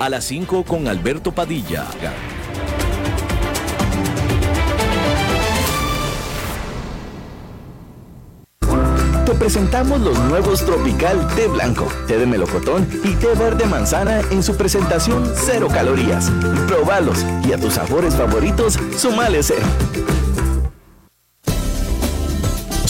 a las 5 con Alberto Padilla. Te presentamos los nuevos Tropical Té Blanco, té de melocotón y té verde manzana en su presentación cero calorías. Probalos y a tus sabores favoritos, sumale cero.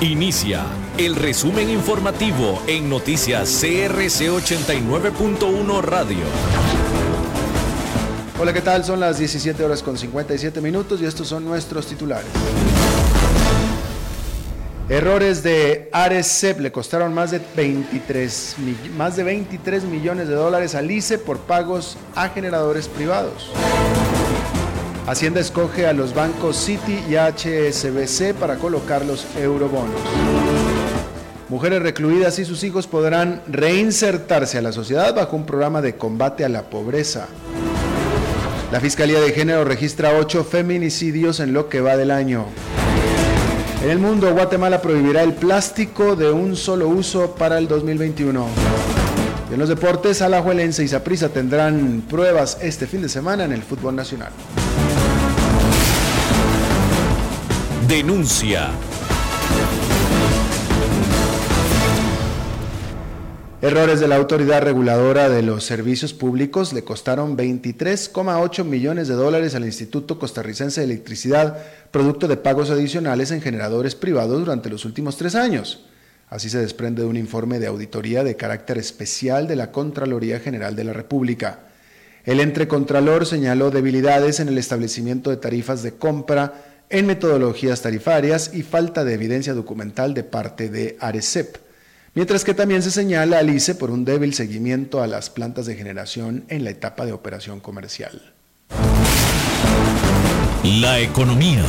Inicia el resumen informativo en noticias CRC 89.1 Radio. Hola, ¿qué tal? Son las 17 horas con 57 minutos y estos son nuestros titulares. Errores de Aresep le costaron más de 23, más de 23 millones de dólares al ICE por pagos a generadores privados. Hacienda escoge a los bancos Citi y HSBC para colocar los eurobonos. Mujeres recluidas y sus hijos podrán reinsertarse a la sociedad bajo un programa de combate a la pobreza. La Fiscalía de Género registra ocho feminicidios en lo que va del año. En el mundo, Guatemala prohibirá el plástico de un solo uso para el 2021. Y en los deportes, Alajuelense y Saprissa tendrán pruebas este fin de semana en el fútbol nacional. Denuncia. Errores de la Autoridad Reguladora de los Servicios Públicos le costaron 23,8 millones de dólares al Instituto Costarricense de Electricidad, producto de pagos adicionales en generadores privados durante los últimos tres años. Así se desprende de un informe de auditoría de carácter especial de la Contraloría General de la República. El entrecontralor señaló debilidades en el establecimiento de tarifas de compra en metodologías tarifarias y falta de evidencia documental de parte de Arecep, mientras que también se señala al ICE por un débil seguimiento a las plantas de generación en la etapa de operación comercial. La economía.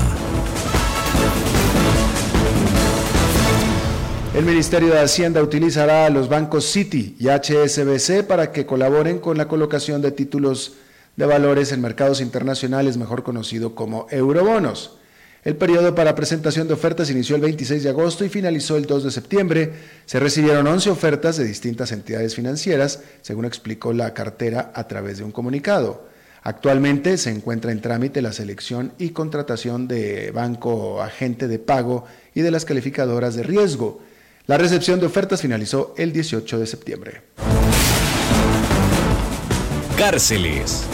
El Ministerio de Hacienda utilizará a los bancos Citi y HSBC para que colaboren con la colocación de títulos de valores en mercados internacionales, mejor conocido como eurobonos. El periodo para presentación de ofertas inició el 26 de agosto y finalizó el 2 de septiembre. Se recibieron 11 ofertas de distintas entidades financieras, según explicó la cartera a través de un comunicado. Actualmente se encuentra en trámite la selección y contratación de banco agente de pago y de las calificadoras de riesgo. La recepción de ofertas finalizó el 18 de septiembre. Cárceles.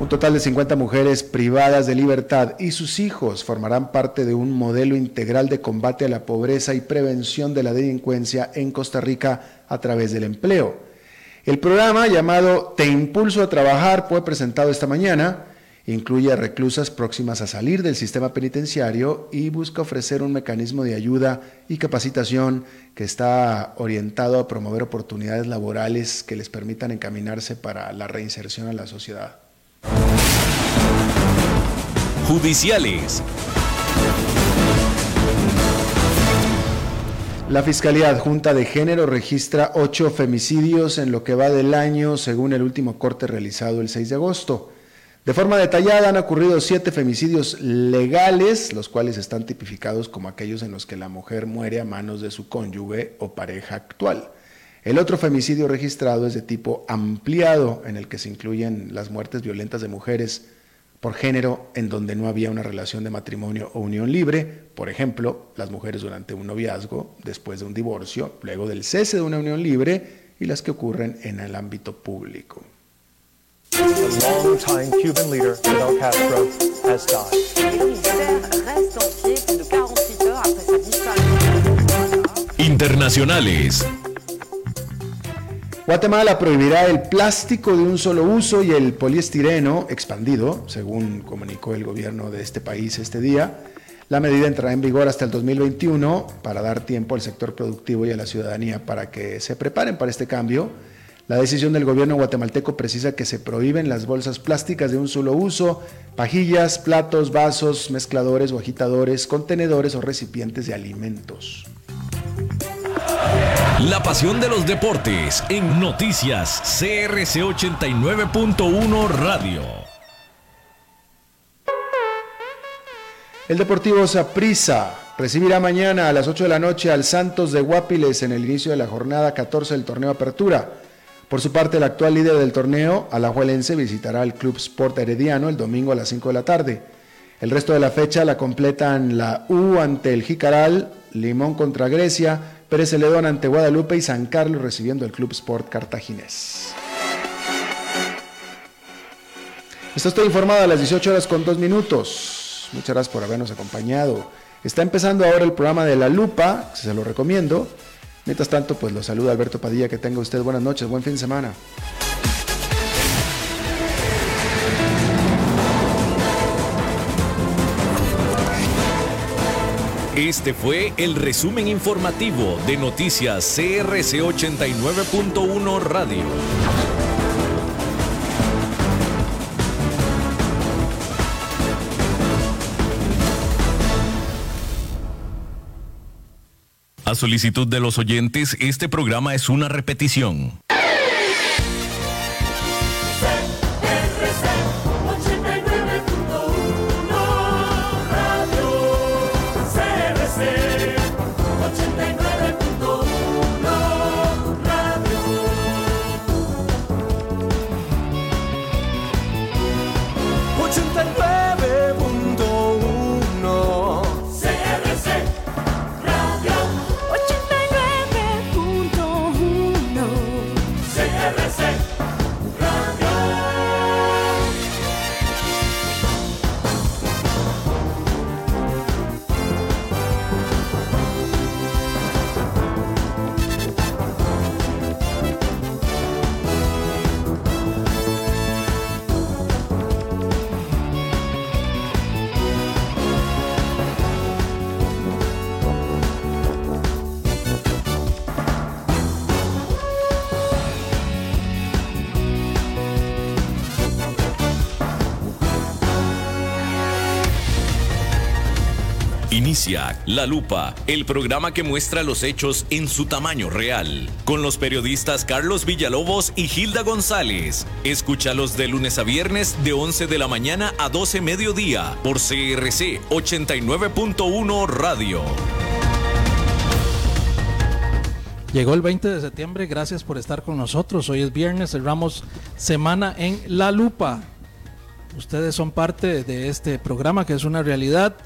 Un total de 50 mujeres privadas de libertad y sus hijos formarán parte de un modelo integral de combate a la pobreza y prevención de la delincuencia en Costa Rica a través del empleo. El programa llamado Te Impulso a Trabajar fue presentado esta mañana. Incluye a reclusas próximas a salir del sistema penitenciario y busca ofrecer un mecanismo de ayuda y capacitación que está orientado a promover oportunidades laborales que les permitan encaminarse para la reinserción a la sociedad. Judiciales. La Fiscalía Adjunta de Género registra ocho femicidios en lo que va del año, según el último corte realizado el 6 de agosto. De forma detallada han ocurrido siete femicidios legales, los cuales están tipificados como aquellos en los que la mujer muere a manos de su cónyuge o pareja actual. El otro femicidio registrado es de tipo ampliado, en el que se incluyen las muertes violentas de mujeres por género en donde no había una relación de matrimonio o unión libre, por ejemplo, las mujeres durante un noviazgo, después de un divorcio, luego del cese de una unión libre y las que ocurren en el ámbito público. Internacionales. Guatemala prohibirá el plástico de un solo uso y el poliestireno expandido, según comunicó el gobierno de este país este día. La medida entrará en vigor hasta el 2021 para dar tiempo al sector productivo y a la ciudadanía para que se preparen para este cambio. La decisión del gobierno guatemalteco precisa que se prohíben las bolsas plásticas de un solo uso, pajillas, platos, vasos, mezcladores o agitadores, contenedores o recipientes de alimentos. La pasión de los deportes en noticias CRC 89.1 Radio. El Deportivo Saprissa recibirá mañana a las 8 de la noche al Santos de Guapiles en el inicio de la jornada 14 del torneo Apertura. Por su parte, el actual líder del torneo, Alajuelense, visitará el Club Sport Herediano el domingo a las 5 de la tarde. El resto de la fecha la completan la U ante el Jicaral, Limón contra Grecia, Pérez Celedón ante Guadalupe y San Carlos recibiendo el Club Sport Cartaginés. Esto estoy informado a las 18 horas con 2 minutos. Muchas gracias por habernos acompañado. Está empezando ahora el programa de La Lupa, se lo recomiendo. Mientras tanto, pues lo saluda Alberto Padilla, que tenga usted buenas noches, buen fin de semana. Este fue el resumen informativo de Noticias CRC 89.1 Radio. A solicitud de los oyentes, este programa es una repetición. La Lupa, el programa que muestra los hechos en su tamaño real, con los periodistas Carlos Villalobos y Gilda González. Escúchalos de lunes a viernes de 11 de la mañana a 12 mediodía por CRC 89.1 Radio. Llegó el 20 de septiembre, gracias por estar con nosotros. Hoy es viernes, cerramos semana en La Lupa. Ustedes son parte de este programa que es una realidad.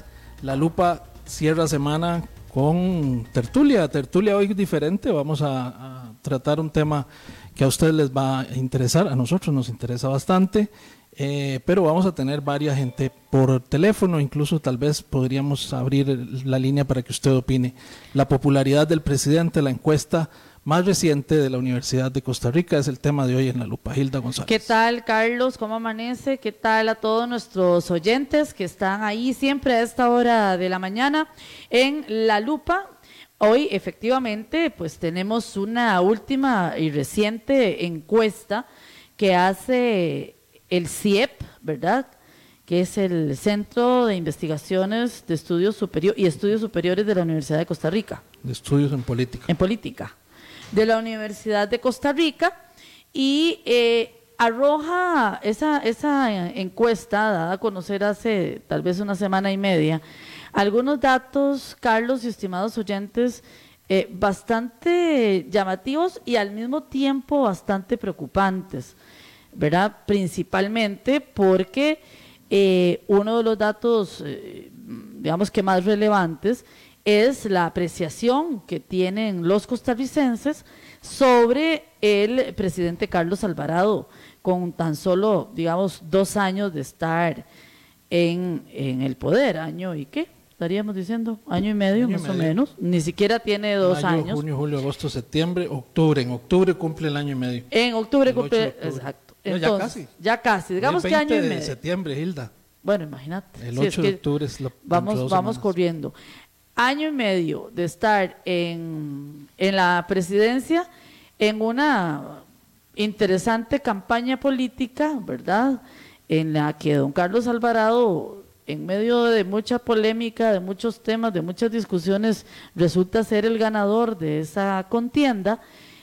La Lupa cierra semana con tertulia. Tertulia hoy diferente. Vamos a, tratar un tema que a ustedes les va a interesar. A nosotros nos interesa bastante. Eh, pero vamos a tener varias gente por teléfono, incluso tal vez podríamos abrir la línea para que usted opine. La popularidad del presidente, la encuesta más reciente de la Universidad de Costa Rica. Es el tema de hoy en la lupa. Hilda González. ¿Qué tal, Carlos? ¿Cómo amanece? ¿Qué tal a todos nuestros oyentes que están ahí siempre a esta hora de la mañana en la lupa? Hoy efectivamente pues tenemos una última y reciente encuesta que hace el CIEP, ¿verdad? que es el Centro de Investigaciones de Estudios Superiores y Estudios Superiores de la Universidad de Costa Rica. De estudios en política. En política de la Universidad de Costa Rica y eh, arroja esa, esa encuesta dada a conocer hace tal vez una semana y media, algunos datos, Carlos y estimados oyentes, eh, bastante llamativos y al mismo tiempo bastante preocupantes, ¿verdad? Principalmente porque eh, uno de los datos, digamos que más relevantes, es la apreciación que tienen los costarricenses sobre el presidente Carlos Alvarado, con tan solo, digamos, dos años de estar en, el poder, año y qué, estaríamos diciendo, año y medio más o menos, ni siquiera tiene dos años. Junio, julio, agosto, septiembre, octubre, en octubre cumple el año y medio. En octubre cumple, exacto. ya casi. Ya casi, digamos que año y medio. septiembre, Hilda. Bueno, imagínate. El 8 de octubre es lo Vamos, vamos corriendo año y medio de estar en, la presidencia en una interesante campaña política, ¿verdad? En la que don Carlos Alvarado, en medio de mucha polémica, de muchos temas, de muchas discusiones, resulta ser el ganador de esa contienda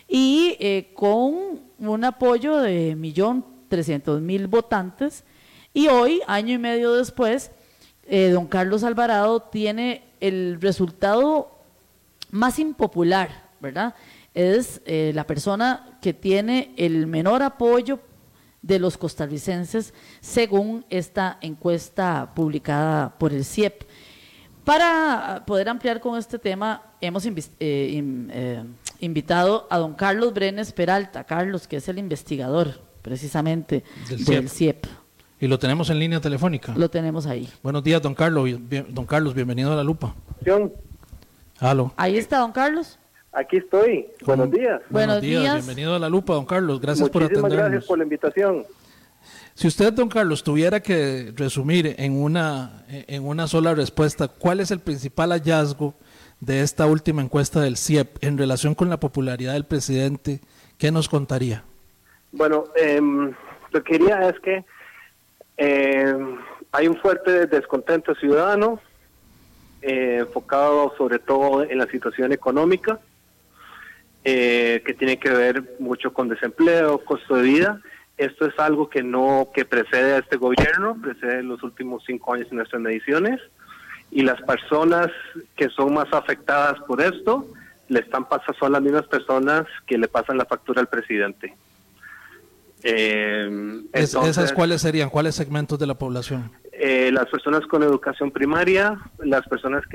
y eh, con un apoyo de millón trescientos mil votantes. Y hoy, año y medio después, eh, don Carlos Alvarado tiene el resultado más impopular, ¿verdad? Es eh, la persona que tiene el menor apoyo de los costarricenses según esta encuesta publicada por el CIEP. Para poder ampliar con este tema, hemos eh, eh, invitado a don Carlos Brenes Peralta, Carlos, que es el investigador precisamente del, CIEP. Y lo tenemos en línea telefónica. Lo tenemos ahí. Buenos días, don Carlos. Bien- don Carlos, bienvenido a la lupa. Aló. Ahí está, don Carlos. Aquí estoy. Buenos días. Buenos días. Bienvenido a la lupa, don Carlos. Gracias por Muchísimas atendernos. gracias por la invitación. Si usted, don Carlos, tuviera que resumir en una, en una sola respuesta, ¿cuál es el principal hallazgo de esta última encuesta del CIEP en relación con la popularidad del presidente? ¿Qué nos contaría? Bueno, em, lo que quería es que em, hay un fuerte descontento ciudadano eh, enfocado sobre todo en la situación económica, eh, que tiene que ver mucho con desempleo, costo de vida. Esto es algo que no que precede a este gobierno, precede los últimos cinco años en nuestras mediciones y las personas que son más afectadas por esto le están pasando son las mismas personas que le pasan la factura al presidente. Eh, Es- entonces, ¿Esas cuáles serían? ¿Cuáles segmentos de la población? eh, las personas con educación primaria, las personas que